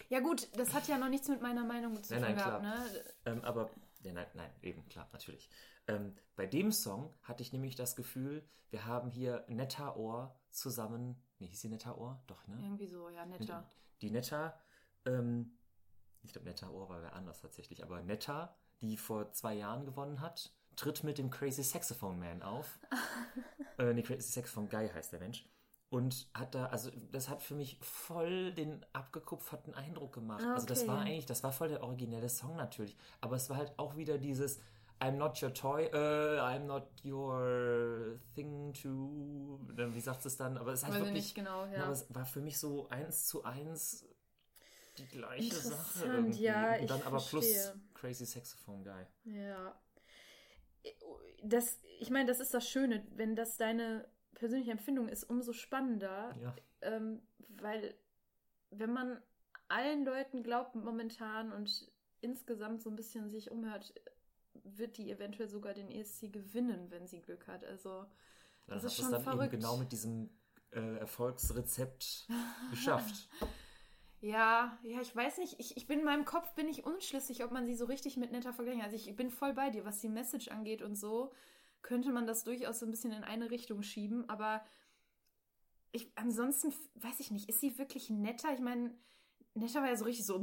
ja, gut, das hat ja noch nichts mit meiner Meinung zu tun
nein,
gehabt,
klar.
ne?
ähm, aber, ja, nein, nein, eben, klar, natürlich. Ähm, bei dem Song hatte ich nämlich das Gefühl, wir haben hier Netta Ohr zusammen. Nee, hieß sie Netta Ohr? Doch, ne?
Irgendwie so, ja, netter.
Die Netta, ähm, ich glaube, Netta Ohr war wer anders tatsächlich, aber Netta, die vor zwei Jahren gewonnen hat, tritt mit dem Crazy Saxophone Man auf. [LAUGHS] äh, nee, Crazy Saxophone Guy heißt der Mensch. Und hat da, also das hat für mich voll den abgekupferten Eindruck gemacht.
Ah,
Also das
okay.
war eigentlich, das war voll der originelle Song natürlich. Aber es war halt auch wieder dieses I'm not your toy, äh, I'm not your thing to, wie sagt es dann? Aber es
Weiß ich
wirklich,
nicht genau,
ja. aber es war für mich so eins zu eins die gleiche Sache irgendwie.
ja,
Und dann aber
verstehe.
plus Crazy Saxophone Guy.
Ja. Das, ich meine, das ist das Schöne, wenn das deine persönliche Empfindung ist, umso spannender,
Ja.
ähm, weil wenn man allen Leuten glaubt momentan und insgesamt so ein bisschen sich umhört, wird die eventuell sogar den ESC gewinnen, wenn sie Glück hat. Also Das ist
es
schon
dann
verrückt.
eben genau mit diesem äh, Erfolgsrezept [LAUGHS] geschafft.
Ja, ja, ich weiß nicht. Ich, ich bin in meinem Kopf bin ich unschlüssig, ob man sie so richtig mit netter vergleichen. Also ich bin voll bei dir, was die Message angeht und so, könnte man das durchaus so ein bisschen in eine Richtung schieben. Aber ich, ansonsten weiß ich nicht, ist sie wirklich netter? Ich meine, netter war ja so richtig so.
Ja,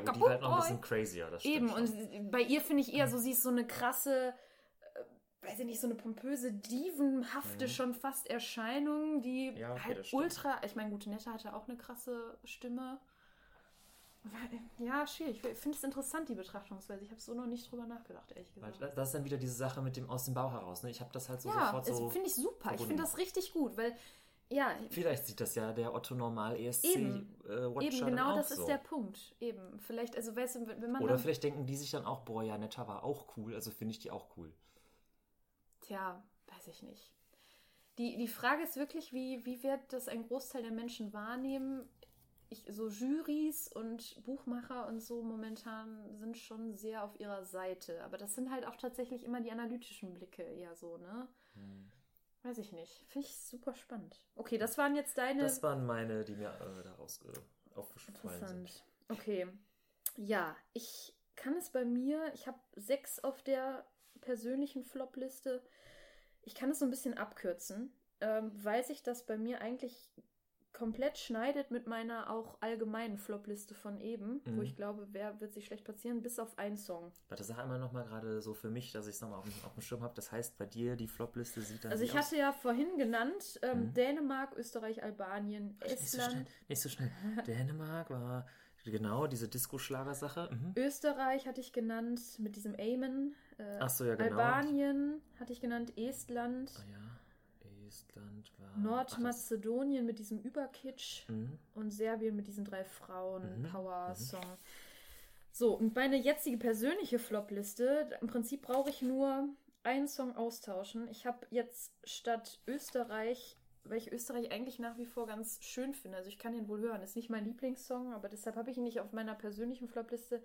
aber die war halt noch ein bisschen crazier, das
Eben,
stimmt schon.
und bei ihr finde ich eher so, sie ist so eine krasse, äh, weiß ich nicht, so eine pompöse, dievenhafte schon fast Erscheinung, die
Mhm. Ja, okay,
halt ultra, ich meine, gute Nette hatte auch eine krasse Stimme. Ja, schwierig. Ich finde es interessant, die Betrachtungsweise. Ich habe so noch nicht drüber nachgedacht, ehrlich
Weil
gesagt.
das das ist dann wieder diese Sache mit dem aus dem Bauch heraus. Ne? Ich habe das halt so
Ja,
sofort
das
so.
finde ich super. Ich
verbunden.
finde das richtig gut, weil, ja,
Vielleicht sieht das ja der Otto Normal ESC
Eben.
äh, Watcher
eben genau das
so.
ist der Punkt. Eben. Vielleicht, also weißt du, wenn man
Oder vielleicht denken die sich dann auch, boah, ja, Netta war auch cool, also finde ich die auch cool.
Tja, weiß ich nicht. Die, die Frage ist wirklich, wie, wie wird das ein Großteil der Menschen wahrnehmen? Ich, so Jurys und Buchmacher und so momentan sind schon sehr auf ihrer Seite. Aber das sind halt auch tatsächlich immer die analytischen Blicke eher so, ne?
Hm.
Weiß ich nicht. Finde ich super spannend. Okay, das waren jetzt deine.
Das waren meine, die mir äh, daraus äh, aufgefallen sind.
Interessant. Okay. Ja, ich kann es bei mir, ich habe sechs auf der persönlichen Flop-Liste. Ich kann es so ein bisschen abkürzen, ähm, weil sich das bei mir eigentlich komplett schneidet mit meiner auch allgemeinen Flop-Liste von eben, wo
Mhm.
ich glaube, wer wird sich schlecht platzieren, bis auf einen Song.
Warte, sag einmal nochmal gerade so für mich, dass ich es nochmal auf, dem- auf dem Schirm habe. Das heißt, bei dir die Flop-Liste sieht dann
Also ich
aus?
hatte ja vorhin genannt, ähm,
Mhm.
Dänemark, Österreich, Albanien,
Nicht so schnell,
Estland.
nicht so schnell. Dänemark war genau diese Disco-Schlager-Sache. Mhm.
Österreich hatte ich genannt mit diesem Amen. Äh,
Ach so, ja, genau.
Albanien hatte ich genannt, Estland,
Ah ja, Estland war...
Nordmazedonien mit diesem Überkitsch
Mhm.
und Serbien mit diesen drei Frauen
Mhm.
So, und meine jetzige persönliche Flop-Liste, im Prinzip brauche ich nur einen Song austauschen. Ich habe jetzt statt Österreich, weil ich Österreich eigentlich nach wie vor ganz schön finde, also ich kann ihn wohl hören, ist nicht mein Lieblingssong, aber deshalb habe ich ihn nicht auf meiner persönlichen Flop-Liste.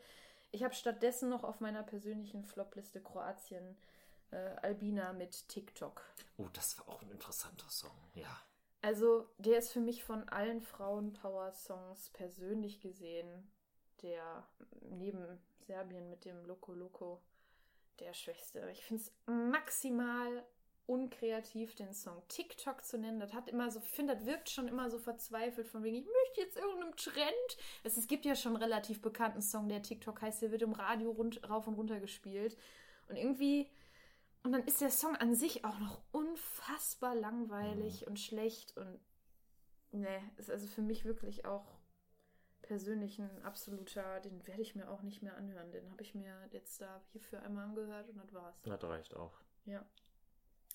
Ich habe stattdessen noch auf meiner persönlichen Flop-Liste Kroatien, äh, Albina mit TikTok.
Oh, das war auch ein interessanter Song. Ja.
Also, der ist für mich von allen Frauen-Power-Songs persönlich gesehen der neben Serbien mit dem Loco Loco der schwächste. Ich finde es maximal unkreativ, den Song TikTok zu nennen. Das hat immer so, ich finde, das wirkt schon immer so verzweifelt, von wegen, ich möchte jetzt irgendeinem Trend. Es, es gibt ja schon einen relativ bekannten Song, der TikTok heißt, der wird im Radio rund, rauf und runter gespielt. Und irgendwie, und dann ist der Song an sich auch noch unfassbar langweilig und schlecht und ne, ist also für mich wirklich auch persönlich ein absoluter, den werde ich mir auch nicht mehr anhören. Den habe ich mir jetzt da hierfür einmal angehört und das war's.
Das reicht auch.
Ja.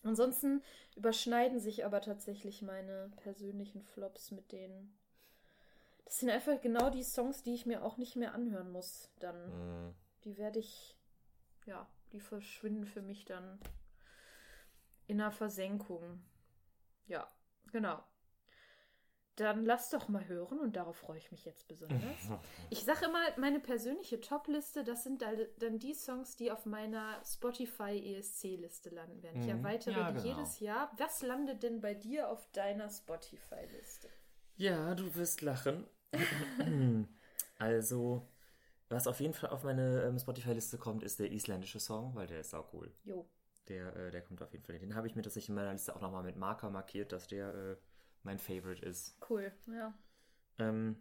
Ansonsten überschneiden sich aber tatsächlich meine persönlichen Flops mit denen. Das sind einfach genau die Songs, die ich mir auch nicht mehr anhören muss. Dann,
Mhm.
die werde ich, ja, die verschwinden für mich dann in der Versenkung. Ja, genau. Dann lass doch mal hören und darauf freue ich mich jetzt besonders. [LAUGHS] Ich sage immer, meine persönliche Top-Liste, das sind da- dann die Songs, die auf meiner Spotify ESC-Liste landen werden. Ich
Mhm.
erweitere
Ja,
die
genau.
jedes Jahr. Was landet denn bei dir auf deiner Spotify-Liste?
Ja, du wirst lachen. [LAUGHS] also, was auf jeden Fall auf meine ähm, Spotify-Liste kommt, ist der isländische Song, weil der ist auch cool.
Jo.
Der, äh, der kommt auf jeden Fall. Den habe ich mir tatsächlich in meiner Liste auch nochmal mit Marker markiert, dass der äh, mein Favorite ist.
Cool, ja.
Ähm,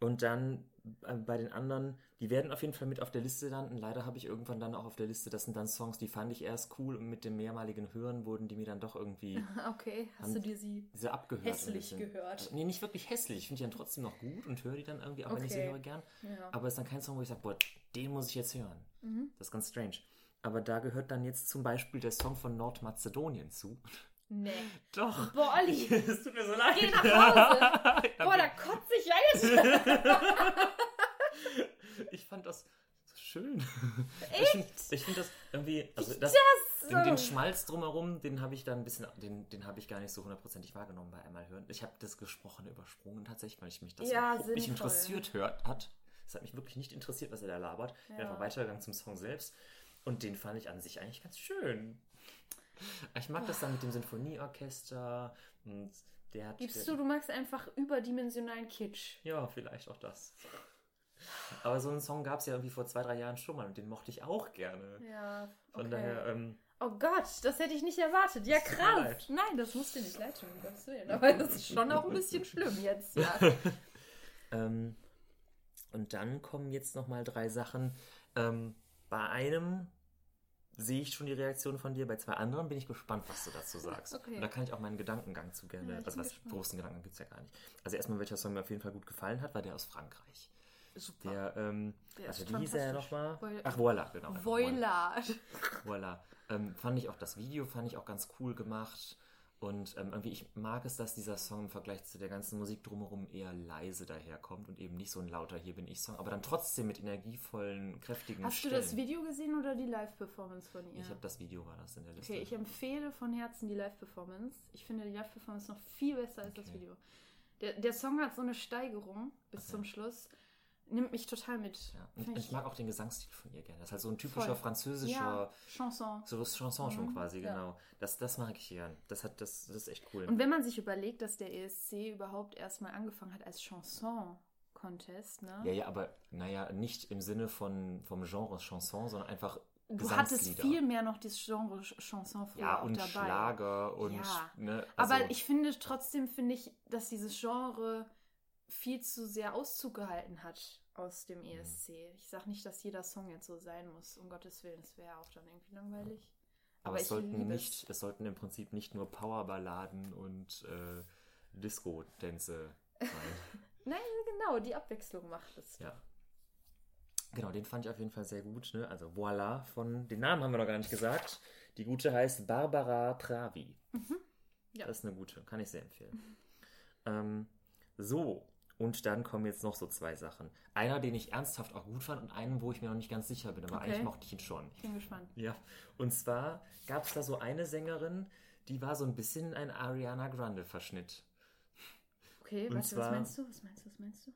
und dann äh, bei den anderen, die werden auf jeden Fall mit auf der Liste landen. Leider habe ich irgendwann dann auch auf der Liste, das sind dann Songs, die fand ich erst cool und mit dem mehrmaligen Hören wurden die mir dann doch irgendwie [LAUGHS]
Okay, hast du dir sie
diese abgehört.
hässlich gehört?
Nee, nicht wirklich hässlich. Ich finde die dann trotzdem noch gut und höre die dann irgendwie, auch wenn ich sie
Okay.
höre, gern.
Ja.
Aber es ist dann kein Song, wo ich sage, boah, den muss ich jetzt hören.
Mhm.
Das ist ganz strange. Aber da gehört dann jetzt zum Beispiel der Song von Nordmazedonien zu.
Nee.
Doch.
Boah, Olli. [LAUGHS]
es tut mir so leid.
Geh nach Hause. [LAUGHS] Boah, da kotze ich jetzt. [LAUGHS]
ich fand das so schön. Ich finde find das irgendwie, also das,
Das,
den, den. Schmalz drumherum, den habe ich dann ein bisschen, den, den habe ich gar nicht so hundertprozentig wahrgenommen bei einmal hören. Ich habe das Gesprochene übersprungen tatsächlich, weil ich mich das
Ja,
nicht interessiert hört hat. Es hat mich wirklich nicht interessiert, was er da labert. Ich bin
Ja.
einfach weitergegangen zum Song selbst. Und den fand ich an sich eigentlich ganz schön. Ich mag das dann mit dem Sinfonieorchester und der hat.
Gibst du, du magst einfach überdimensionalen Kitsch.
Ja, vielleicht auch das. Aber so einen Song gab es ja irgendwie vor zwei, drei Jahren schon mal und den mochte ich auch gerne.
Ja,
Von
okay.
daher, ähm,
Oh Gott, das hätte ich nicht erwartet. Ja, krass. Nein, das muss dir nicht leid tun, um Gottes Willen. Aber das ist schon auch ein bisschen schlimm jetzt, ja. [LAUGHS]
ähm, und dann kommen jetzt nochmal drei Sachen. Ähm, bei einem sehe ich schon die Reaktion von dir, bei zwei anderen bin ich gespannt, was du dazu sagst. [LAUGHS]
Okay.
Und da kann ich auch meinen Gedankengang zu gerne.
Ja,
also was
gespannt.
großen Gedanken gibt es ja gar nicht. Also erstmal, welcher Song mir auf jeden Fall gut gefallen hat, war der aus Frankreich.
Super.
Der, ähm,
Der ist
wie hieß er nochmal? Ach, Voila, genau.
Voila.
Voila. Ähm, fand ich auch das Video, fand ich auch ganz cool gemacht. Und ähm, irgendwie, ich mag es, dass dieser Song im Vergleich zu der ganzen Musik drumherum eher leise daherkommt und eben nicht so ein lauter Hier bin ich Song, aber dann trotzdem mit energievollen, kräftigen
Hast du
Stellen.
das Video gesehen oder die Live-Performance von ihr?
Ich habe das Video, war das in der Liste.
Okay, ich empfehle von Herzen die Live-Performance. Ich finde die Live-Performance noch viel besser als das
Okay.
Video. Der, der Song hat so eine Steigerung bis
Okay.
zum Schluss. Nimmt mich total mit.
ja. und
Find
ich, mag auch den Gesangsstil von ihr gerne. Das ist halt so ein typischer
Voll.
französischer,
Ja, Chanson.
so das Chanson schon
Mhm,
quasi,
ja.
genau. Das, das mag ich gern. Das, hat, das, das ist echt cool.
Und wenn man sich überlegt, dass der ESC überhaupt erstmal angefangen hat als Chanson-Contest, ne?
ja, ja, aber naja, nicht im Sinne von, vom Genre Chanson, sondern einfach
du hattest viel mehr noch das Genre Ch- Chanson früher
Ja, und
dabei.
Schlager und.
Ja.
Ne, also,
Aber ich finde trotzdem, finde ich, dass dieses Genre viel zu sehr Auszug gehalten hat aus dem ESC. Ich sage nicht, dass jeder Song jetzt so sein muss, um Gottes Willen, das wäre auch dann irgendwie langweilig.
aber,
aber
es sollten
liebe es.
nicht, es sollten im Prinzip nicht nur Powerballaden und äh, Disco-Tänze sein. [LAUGHS]
Nein, genau, die Abwechslung macht es.
ja. Genau, den fand ich auf jeden Fall sehr gut. Ne? Also Voila von, den Namen haben wir noch gar nicht gesagt. Die gute heißt Barbara Pravi.
Ja.
Das ist eine gute, kann ich sehr empfehlen. Ähm, so, und dann kommen jetzt noch so zwei Sachen. Einer, den ich ernsthaft auch gut fand und einen, wo ich mir noch nicht ganz sicher bin, aber
Okay.
eigentlich mochte ich ihn schon.
Ich bin gespannt.
Ja, und zwar gab es da so eine Sängerin, die war so ein bisschen ein Ariana Grande-Verschnitt.
Okay, warte,
zwar-
was meinst du? Was meinst du? Was meinst du?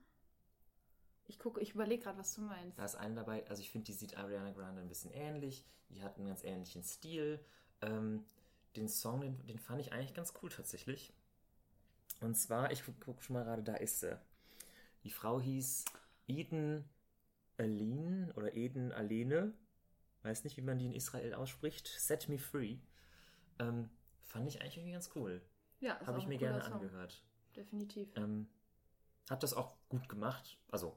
Ich gucke, ich überlege gerade, was du meinst.
Da ist eine dabei, also ich finde, die sieht Ariana Grande ein bisschen ähnlich. Die hat einen ganz ähnlichen Stil. Ähm, den Song, den, den fand ich eigentlich ganz cool tatsächlich. Und zwar, ich gucke guck schon mal gerade, da ist sie. Die Frau hieß Eden Aline oder Eden Alene. Weiß nicht, wie man die in Israel ausspricht. Set Me Free. Ähm, fand ich eigentlich irgendwie ganz cool.
Ja,
Habe ich mir gerne
Song.
angehört.
Definitiv.
Ähm, hat das auch gut gemacht. Also,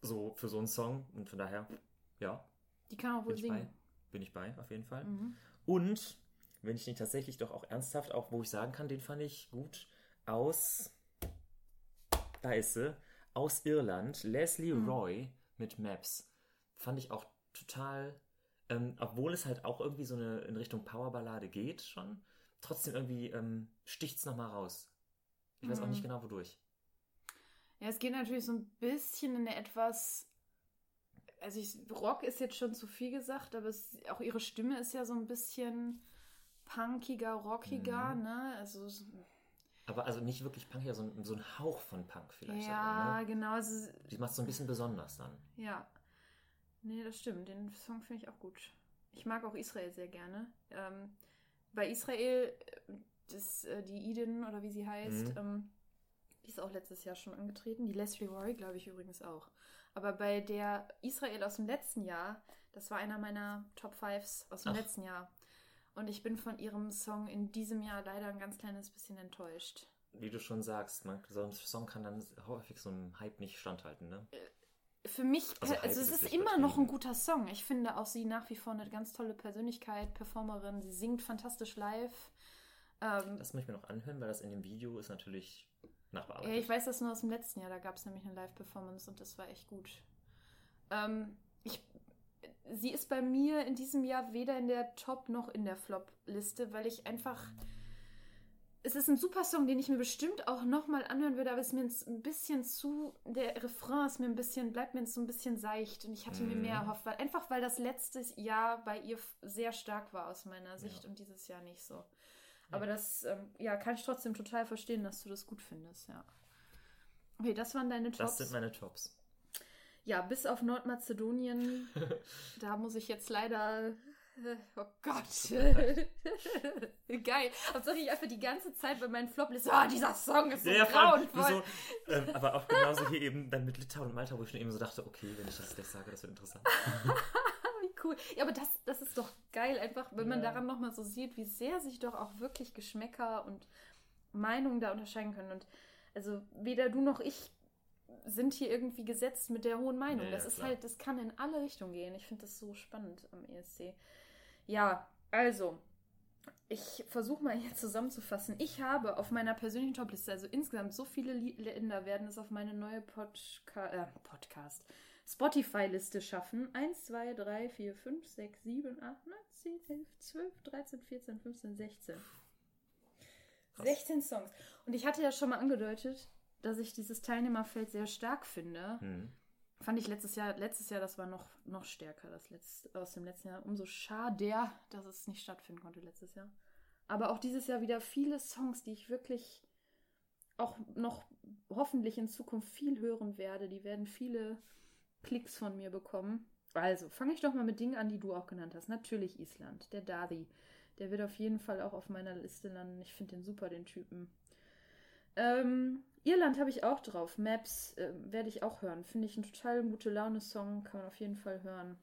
so für so einen Song. Und von daher, ja,
Die kann auch wohl
bin ich bei.
singen.
Bin ich bei, auf jeden Fall.
Mhm.
Und, wenn ich nicht tatsächlich doch auch ernsthaft, auch wo ich sagen kann, den fand ich gut, aus, sie, aus Irland, Leslie
Mhm.
Roy mit Maps. Fand ich auch total, ähm, obwohl es halt auch irgendwie so eine in Richtung Powerballade geht schon, trotzdem irgendwie ähm, sticht es nochmal raus. Ich weiß auch
Mhm.
nicht genau wodurch.
Ja, es geht natürlich so ein bisschen in eine etwas. Also, ich, Rock ist jetzt schon zu viel gesagt, aber es, auch ihre Stimme ist ja so ein bisschen punkiger, rockiger,
Mhm.
ne? Also, so-
Aber also nicht wirklich Punk, ja, so ein, so ein Hauch von Punk vielleicht.
ja,
Aber, ne?
genau. Also,
Die macht so ein bisschen besonders dann.
ja. Nee, das stimmt. Den Song finde ich auch gut. Ich mag auch Israel sehr gerne. Ähm, bei Israel, äh, das, äh, die Eden oder wie sie heißt,
Mhm.
ähm, die ist auch letztes Jahr schon angetreten. Die Leslie Roy, glaube ich übrigens auch. Aber bei der Israel aus dem letzten Jahr, das war einer meiner Top Fives aus dem
Ach.
letzten Jahr. Und ich bin von ihrem Song in diesem Jahr leider ein ganz kleines bisschen enttäuscht.
Wie du schon sagst, man, so ein Song kann dann häufig so einem Hype nicht standhalten, ne?
Für mich,
Also
also, es
ist
ist immer noch ein guter Song. Ich finde auch sie nach wie vor eine ganz tolle Persönlichkeit, Performerin. Sie singt fantastisch live. Ähm,
Das muss ich mir noch anhören, weil das in dem Video ist natürlich
ja,
nachbearbeitet.
ich weiß das nur aus dem letzten Jahr. Da gab es nämlich eine Live-Performance und das war echt gut. Ähm, ich, sie ist bei mir in diesem Jahr weder in der Top- noch in der Flop-Liste, weil ich einfach. Es ist ein super Song, den ich mir bestimmt auch nochmal anhören würde, aber es ist mir ein bisschen zu. Der Refrain ist mir ein bisschen, bleibt mir so ein bisschen seicht und ich hatte mir
Mhm.
mehr erhofft, weil, einfach weil das letzte Jahr bei ihr sehr stark war aus meiner Sicht
Ja.
und dieses Jahr nicht so. Aber das ähm, ja, kann ich trotzdem total verstehen, dass du das gut findest, ja. Okay, das waren deine Tops.
das sind meine Tops.
Ja, bis auf Nordmazedonien. [LAUGHS] da muss ich jetzt leider Oh Gott. [LAUGHS] Geil. Hauptsache ich einfach die ganze Zeit bei meinen Floplisten, ah, dieser Song ist so
Ja,
grauenvoll.
so, ähm, aber auch genauso hier eben dann mit Litauen und Malta, wo ich schon eben so dachte, okay, wenn ich das gleich sage, das wird interessant. [LAUGHS]
Wie cool. Ja, aber das, das ist doch geil, einfach, wenn man
Ja.
daran nochmal so sieht, wie sehr sich doch auch wirklich Geschmäcker und Meinungen da unterscheiden können. Und also weder du noch ich sind hier irgendwie gesetzt mit der hohen Meinung.
Ja,
das
ja,
ist
klar.
halt, das kann in alle Richtungen gehen. Ich finde das so spannend am ESC. Ja, also, ich versuche mal hier [LAUGHS] zusammenzufassen. Ich habe auf meiner persönlichen Topliste, also insgesamt so viele Länder werden es auf meine neue Podca äh, Podcast, Spotify-Liste schaffen. 1, 2, 3, 4, 5, 6, 7, 8, 9, 10, 11, 12, 13, 14, 15, 16.
Krass.
16 Songs. Und ich hatte ja schon mal angedeutet, dass ich dieses Teilnehmerfeld sehr stark finde.
Hm.
Fand ich letztes Jahr, letztes Jahr, das war noch, noch stärker, das letzte, aus dem letzten Jahr. Umso schade, dass es nicht stattfinden konnte letztes Jahr. Aber auch dieses Jahr wieder viele Songs, die ich wirklich auch noch hoffentlich in Zukunft viel hören werde. Die werden viele Klicks von mir bekommen. Also, fange ich doch mal mit Dingen an, die du auch genannt hast. Natürlich Island, der Dari. Der wird auf jeden Fall auch auf meiner Liste landen. Ich finde den super, den Typen. Ähm, Irland habe ich auch drauf. Maps äh, werde ich auch hören. Finde ich ein total gute Laune-Song. Kann man auf jeden Fall hören.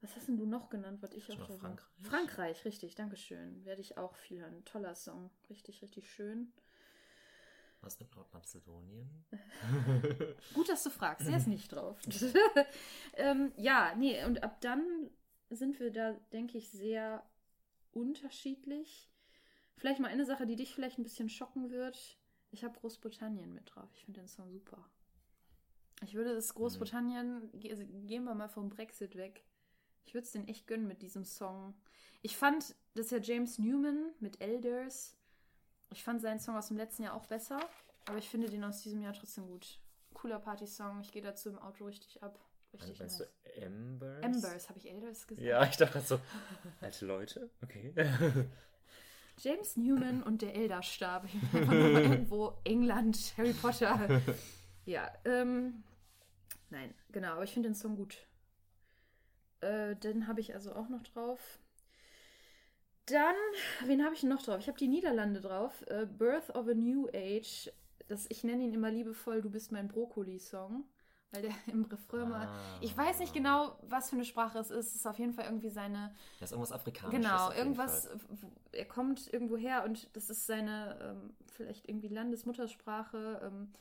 Was hast denn du noch genannt, was ich auch drauf habe?
Frankreich?
Frankreich, richtig, Dankeschön. Werde ich auch viel hören. Toller Song. Richtig, richtig schön.
Was mit Nordmazedonien? [LAUGHS]
Gut, dass du fragst. Der ist nicht drauf. [LAUGHS] [LAUGHS] ähm, ja, nee, und ab dann sind wir da, denke ich, sehr unterschiedlich. Vielleicht mal eine Sache, die dich vielleicht ein bisschen schocken wird. Ich habe Großbritannien mit drauf. Ich finde den Song super. Ich würde es Großbritannien, ge- gehen wir mal vom Brexit weg. Ich würde es den echt gönnen mit diesem Song. Ich fand, das ist ja James Newman mit Elders. Ich fand seinen Song aus dem letzten Jahr auch besser, aber ich finde den aus diesem Jahr trotzdem gut. Cooler Party-Song. Ich gehe dazu im Auto richtig ab. Richtig
Meinst
nice.
du Embers?
Embers, habe ich Elders gesagt?
Ja, ich dachte so, alte Leute, okay.
James Newman und der Elderstab. Irgendwo England, Harry Potter. [LAUGHS] Ja, ähm, nein, genau, aber ich finde den Song gut. Äh, den habe ich also auch noch drauf. Dann, wen habe ich noch drauf? Ich habe die Niederlande drauf. Äh, Birth of a New Age. Das, ich nenne ihn immer liebevoll, du bist mein Brokkoli-Song. Weil der [LAUGHS] im Refrain mal.
Ah.
Ich weiß nicht genau, was für eine Sprache es ist. Es ist auf jeden Fall irgendwie seine.
Das ist irgendwas Afrikanisches.
Genau, irgendwas, er kommt irgendwo her und das ist seine ähm, vielleicht irgendwie Landesmuttersprache. Ähm,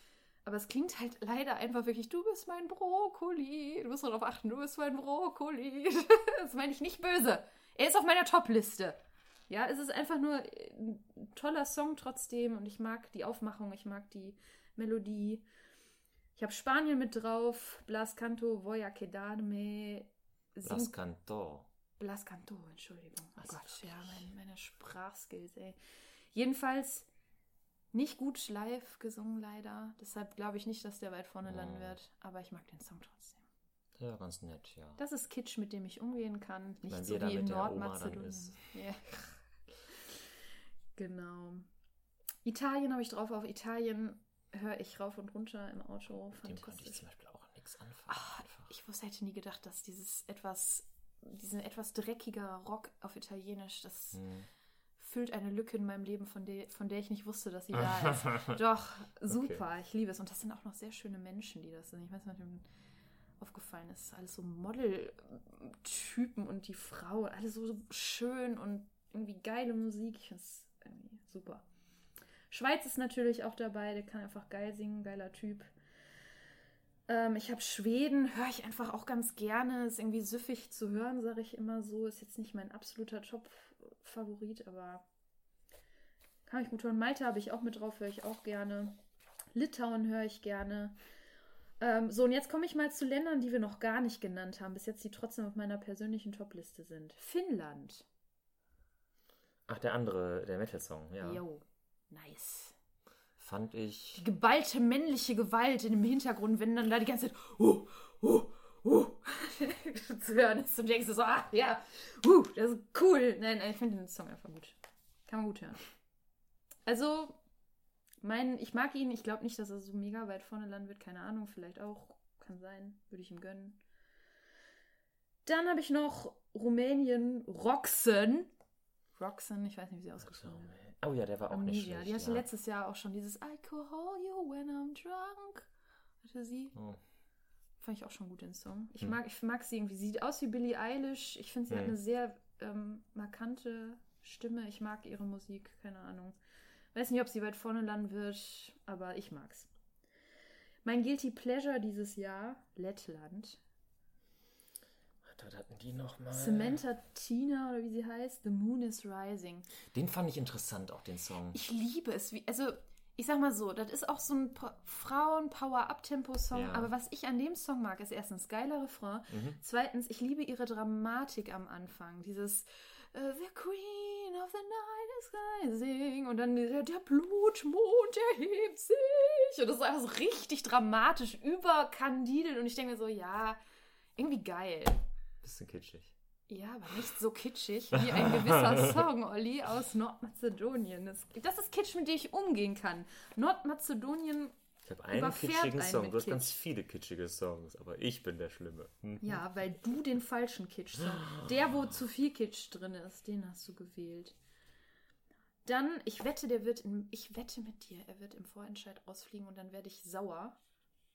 aber es klingt halt leider einfach wirklich, du bist mein Brokkoli. Du musst darauf achten, du bist mein Brokkoli. [LAUGHS] das meine ich nicht böse. Er ist auf meiner Top-Liste. Ja, es ist einfach nur ein toller Song trotzdem und ich mag die Aufmachung, ich mag die Melodie. Ich habe Spanien mit drauf, Blas Canto, Voy a quedarme.
Las
singt
Cantor.
Blas Canto, Entschuldigung. Oh
Ach so,
Gott, ja, mein, meine Sprachskills, ey. Jedenfalls nicht gut live gesungen, leider. Deshalb glaube ich nicht, dass der weit vorne landen wird. Aber ich mag den Song trotzdem.
Ja, ganz nett, ja.
Das ist Kitsch, mit dem ich umgehen kann. Nicht
Wenn
so wie in Nordmazedonien. Ja. Genau. Italien habe ich drauf. Auf Italien höre ich rauf und runter im Auto.
Mit dem konnte ich zum Beispiel auch nichts anfangen.
Ah,
einfach.
Ich wusste, hätte nie gedacht, dass dieses etwas, diesen etwas dreckiger Rock auf Italienisch, das
Hm.
füllt eine Lücke in meinem Leben, von der, von der ich nicht wusste, dass sie da ist. [LAUGHS] Doch, super, ich liebe es. Und das sind auch noch sehr schöne Menschen, die das sind. Ich weiß nicht, ob dem aufgefallen ist. Alles so Model-Typen und die Frau, alles so, so schön und irgendwie geile Musik. Ich finde es irgendwie super. Schweiz ist natürlich auch dabei, der kann einfach geil singen, geiler Typ. Ähm, ich habe Schweden, höre ich einfach auch ganz gerne. Ist irgendwie süffig zu hören, sage ich immer so. Ist jetzt nicht mein absoluter Top-Favorit, aber kann ich gut hören. Malta habe ich auch mit drauf, höre ich auch gerne. Litauen höre ich gerne. Ähm, so, und jetzt komme ich mal zu Ländern, die wir noch gar nicht genannt haben, bis jetzt die trotzdem auf meiner persönlichen Top-Liste sind. Finnland.
Ach, der andere, der Metal-Song, ja.
Yo, nice.
Fand ich.
Die geballte männliche Gewalt in dem Hintergrund, wenn dann da die ganze Zeit uh, uh, uh, [LAUGHS] zu hören ist und denkst du so, ah, ja, uh, das ist cool. Nein, nein, ich finde den Song einfach gut. Kann man gut hören. Also, mein, ich mag ihn. Ich glaube nicht, dass er so mega weit vorne landen wird. Keine Ahnung, vielleicht auch. Kann sein. Würde ich ihm gönnen. Dann habe ich noch Rumänien Roxen. Roxen, ich weiß nicht, wie sie ausgesprochen wird.
Oh ja, der war auch nicht
Amnesia.
schlecht.
Die hatte
ja.
letztes Jahr auch schon dieses I call you when I'm drunk. Hatte sie.
Oh.
Fand ich auch schon gut, den Song. Ich,
Hm.
mag, ich mag sie irgendwie. Sie sieht aus wie Billie Eilish. Ich finde, sie hat
Hm.
eine sehr ähm, markante Stimme. Ich mag ihre Musik. Keine Ahnung. Weiß nicht, ob sie weit vorne landen wird, aber ich mag's. Mein Guilty Pleasure dieses Jahr, Lettland.
Was hatten die nochmal?
Samantha Tina oder wie sie heißt, The Moon is Rising.
Den fand ich interessant, auch den Song.
Ich liebe es. Wie, also, ich sag mal so, das ist auch so ein Frauen-Power-Up-Tempo-Song.
Ja.
Aber was ich an dem Song mag, ist erstens geiler Refrain.
Mhm.
Zweitens, ich liebe ihre Dramatik am Anfang. Dieses äh, The Queen of the Night is rising. Und dann der, der Blutmond erhebt sich. Und das ist einfach so richtig dramatisch, überkandidelt. Und ich denke mir so, ja, irgendwie geil.
Bisschen kitschig.
Ja, aber nicht so kitschig wie ein gewisser [LAUGHS] Song, Olli, aus Nordmazedonien. Das, das ist Kitsch, mit dem ich umgehen kann. Nordmazedonien,
Ich habe einen kitschigen
einen
Song. Du hast ganz viele kitschige Songs, aber ich bin der Schlimme. Hm.
ja, weil du den falschen Kitsch-Song, der, wo zu viel Kitsch drin ist, den hast du gewählt. Dann, ich wette, der wird, in, ich wette mit dir, er wird im Vorentscheid rausfliegen und dann werde ich sauer,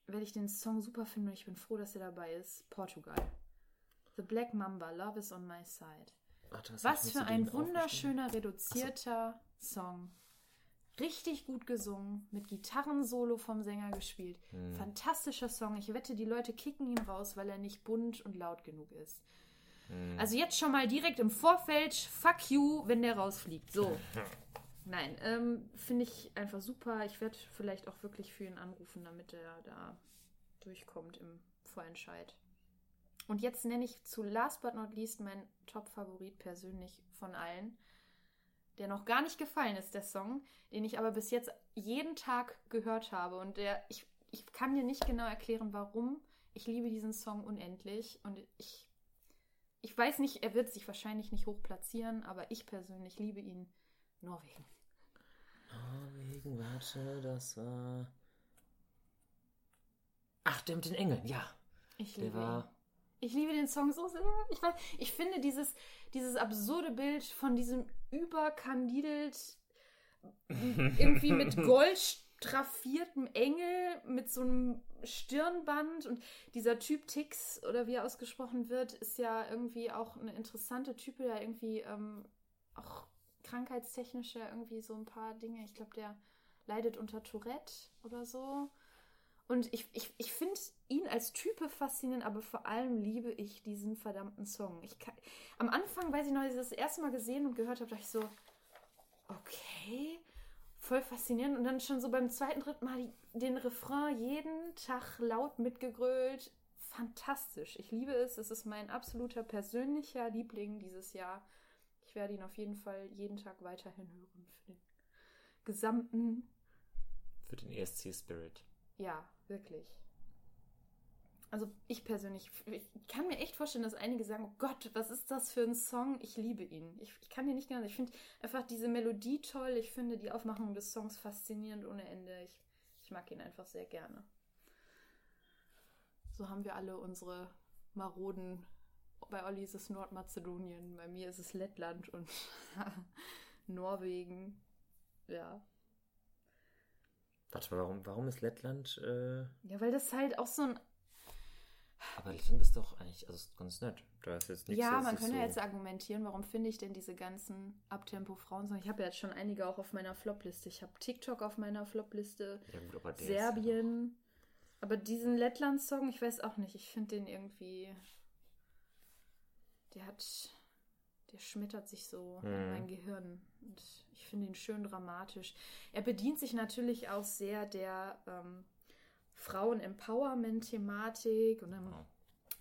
werde ich den Song super finden und ich bin froh, dass er dabei ist. Portugal. The Black Mamba, Love is on my side.
Warte, was
für ein wunderschöner, reduzierter Song. Richtig gut gesungen, mit Gitarrensolo vom Sänger gespielt.
Hm.
Fantastischer Song. Ich wette, die Leute kicken ihn raus, weil er nicht bunt und laut genug ist.
Hm.
Also jetzt schon mal direkt im Vorfeld, fuck you, wenn der rausfliegt. So. [LAUGHS] Nein, ähm, finde ich einfach super. Ich werde vielleicht auch wirklich für ihn anrufen, damit er da durchkommt im Vorentscheid. Und jetzt nenne ich zu last but not least meinen Top-Favorit persönlich von allen, der noch gar nicht gefallen ist, der Song, den ich aber bis jetzt jeden Tag gehört habe. Und der, ich, ich kann dir nicht genau erklären, warum. Ich liebe diesen Song unendlich und ich, ich weiß nicht, er wird sich wahrscheinlich nicht hoch platzieren, aber ich persönlich liebe ihn. Norwegen.
Norwegen, warte, das war. Ach, der mit den Engeln, ja.
Ich
Der
liebe ihn.
war.
Ich liebe den Song so sehr. Ich, weiß, ich finde dieses, dieses absurde Bild von diesem überkandidelt, [LAUGHS] irgendwie mit Gold straffiertem Engel, mit so einem Stirnband und dieser Typ Tix, oder wie er ausgesprochen wird, ist ja irgendwie auch eine interessante Type, der irgendwie ähm, auch krankheitstechnisch ja irgendwie so ein paar Dinge, ich glaube, der leidet unter Tourette oder so. Und ich, ich, ich finde ihn als Type faszinierend, aber vor allem liebe ich diesen verdammten Song. Ich kann, am Anfang, weiß ich noch, als ich das erste Mal gesehen und gehört habe, dachte ich so, okay, voll faszinierend. Und dann schon so beim zweiten, dritten Mal den Refrain jeden Tag laut mitgegrölt. Fantastisch. Ich liebe es. Es ist mein absoluter persönlicher Liebling dieses Jahr. Ich werde ihn auf jeden Fall jeden Tag weiterhin hören für den gesamten
Für den ESC Spirit.
ja, wirklich. Also ich persönlich, ich kann mir echt vorstellen, dass einige sagen, oh Gott, was ist das für ein Song? Ich liebe ihn. Ich, ich kann dir nicht genau, ich finde einfach diese Melodie toll. Ich finde die Aufmachung des Songs faszinierend ohne Ende. Ich, ich mag ihn einfach sehr gerne. So haben wir alle unsere Maroden. Bei Olli ist es Nordmazedonien, bei mir ist es Lettland und [LAUGHS] Norwegen. Ja.
Warte mal, warum, warum ist Lettland. Äh...
Ja, weil das halt auch so ein
Aber Lettland ist doch eigentlich. Also ist ganz nett. Da ist jetzt nichts.
Ja, man könnte
so,
jetzt argumentieren, warum finde ich denn diese ganzen Abtempo-Frauen? Ich habe ja jetzt schon einige auch auf meiner Flopliste. Ich habe TikTok auf meiner Flopliste,
Ja, gut, aber der
Serbien. Aber diesen Lettland-Song, ich weiß auch nicht. Ich finde den irgendwie. Der hat. Der schmettert sich so in
Mhm.
mein Gehirn. Und ich finde ihn schön dramatisch. Er bedient sich natürlich auch sehr der ähm, Frauen-Empowerment-Thematik. Und dann
Ja.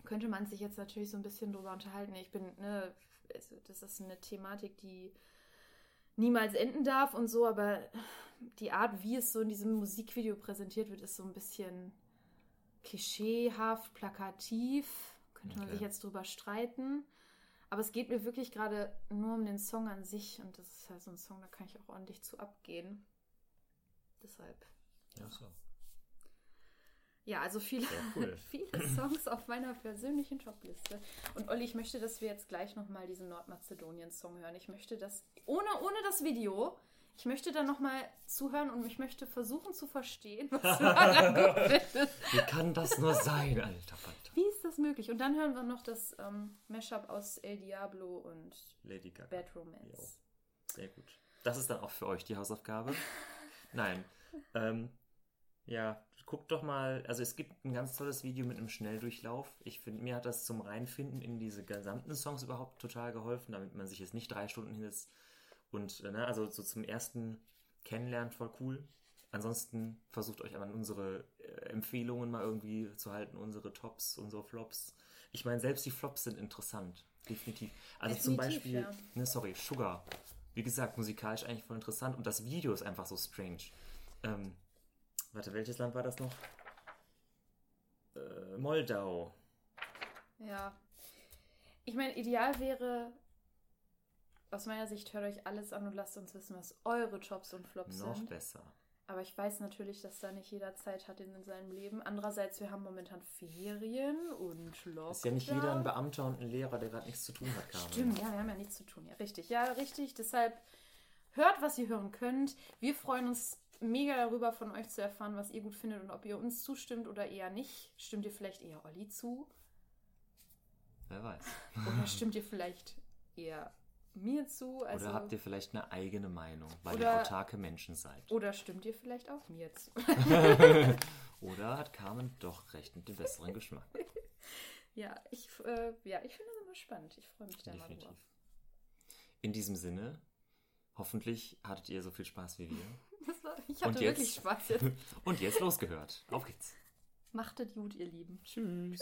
könnte man sich jetzt natürlich so ein bisschen drüber unterhalten. Ich bin, ne, es- das ist eine Thematik, die niemals enden darf und so, aber die Art, wie es so in diesem Musikvideo präsentiert wird, ist so ein bisschen klischeehaft, plakativ. Könnte man
Okay.
sich jetzt drüber streiten. Aber es geht mir wirklich gerade nur um den Song an sich und das ist halt so ein Song, da kann ich auch ordentlich zu abgehen. Deshalb.
Ja, so.
Ja, also viele,
cool. [LAUGHS]
viele Songs auf meiner persönlichen Topliste. Und Olli, ich möchte, dass wir jetzt gleich nochmal diesen Nordmazedonien-Song hören. Ich möchte das, ohne, ohne das Video, ich möchte da nochmal zuhören und ich möchte versuchen zu verstehen, was [LAUGHS] du daran gut findest.
Wie kann das nur sein, alter Falter?
Das möglich? Und dann hören wir noch das ähm, Mashup aus El Diablo und
Lady Gaga.
Bad Romance.
Sehr gut. Das ist dann auch für euch die Hausaufgabe. [LAUGHS] Nein. Ähm, ja, guckt doch mal. Also es gibt ein ganz tolles Video mit einem Schnelldurchlauf. Ich finde, mir hat das zum Reinfinden in diese gesamten Songs überhaupt total geholfen, damit man sich jetzt nicht drei Stunden hinsetzt. Und, äh, ne, also so zum ersten Kennenlernen voll cool. Ansonsten versucht euch an unsere äh, Empfehlungen mal irgendwie zu halten, unsere Tops, unsere Flops. Ich meine, selbst die Flops sind interessant. Definitiv. Also zum
Definitiv,
Beispiel,
ja.
ne, sorry, Sugar. Wie gesagt, musikalisch eigentlich voll interessant und das Video ist einfach so strange. Ähm, warte, welches Land war das noch? Äh, Moldau.
Ja. Ich meine, ideal wäre, aus meiner Sicht, hört euch alles an und lasst uns wissen, was eure Tops und Flops
Noch
sind.
besser.
Aber ich weiß natürlich, dass da nicht jeder Zeit hat in seinem Leben. Andererseits, wir haben momentan Ferien und Lockdown.
Ist ja nicht jeder ein Beamter und ein Lehrer, der gerade nichts zu tun hat, Carmen.
Stimmt, ja, wir haben ja nichts zu tun. Ja, richtig. Ja, richtig. Deshalb hört, was ihr hören könnt. Wir freuen uns mega darüber, von euch zu erfahren, was ihr gut findet und ob ihr uns zustimmt oder eher nicht. Stimmt ihr vielleicht eher Olli zu?
Wer weiß.
Oder stimmt ihr vielleicht eher mir zu? Also,
Oder habt ihr vielleicht eine eigene Meinung, weil
Oder-
ihr autarke Menschen seid?
oder stimmt ihr vielleicht auch mir zu? [LAUGHS]
Oder hat Carmen doch recht mit dem besseren Geschmack? [LAUGHS]
ja, ich, äh, ja, ich finde das immer spannend. Ich freue mich da mal
Definitiv.
drüber.
In diesem Sinne, hoffentlich hattet ihr so viel Spaß wie wir. [LAUGHS]
War, ich hatte
Und jetzt?
wirklich Spaß jetzt.
Und jetzt losgehört. Auf geht's.
Machtet gut, ihr Lieben.
Tschüss.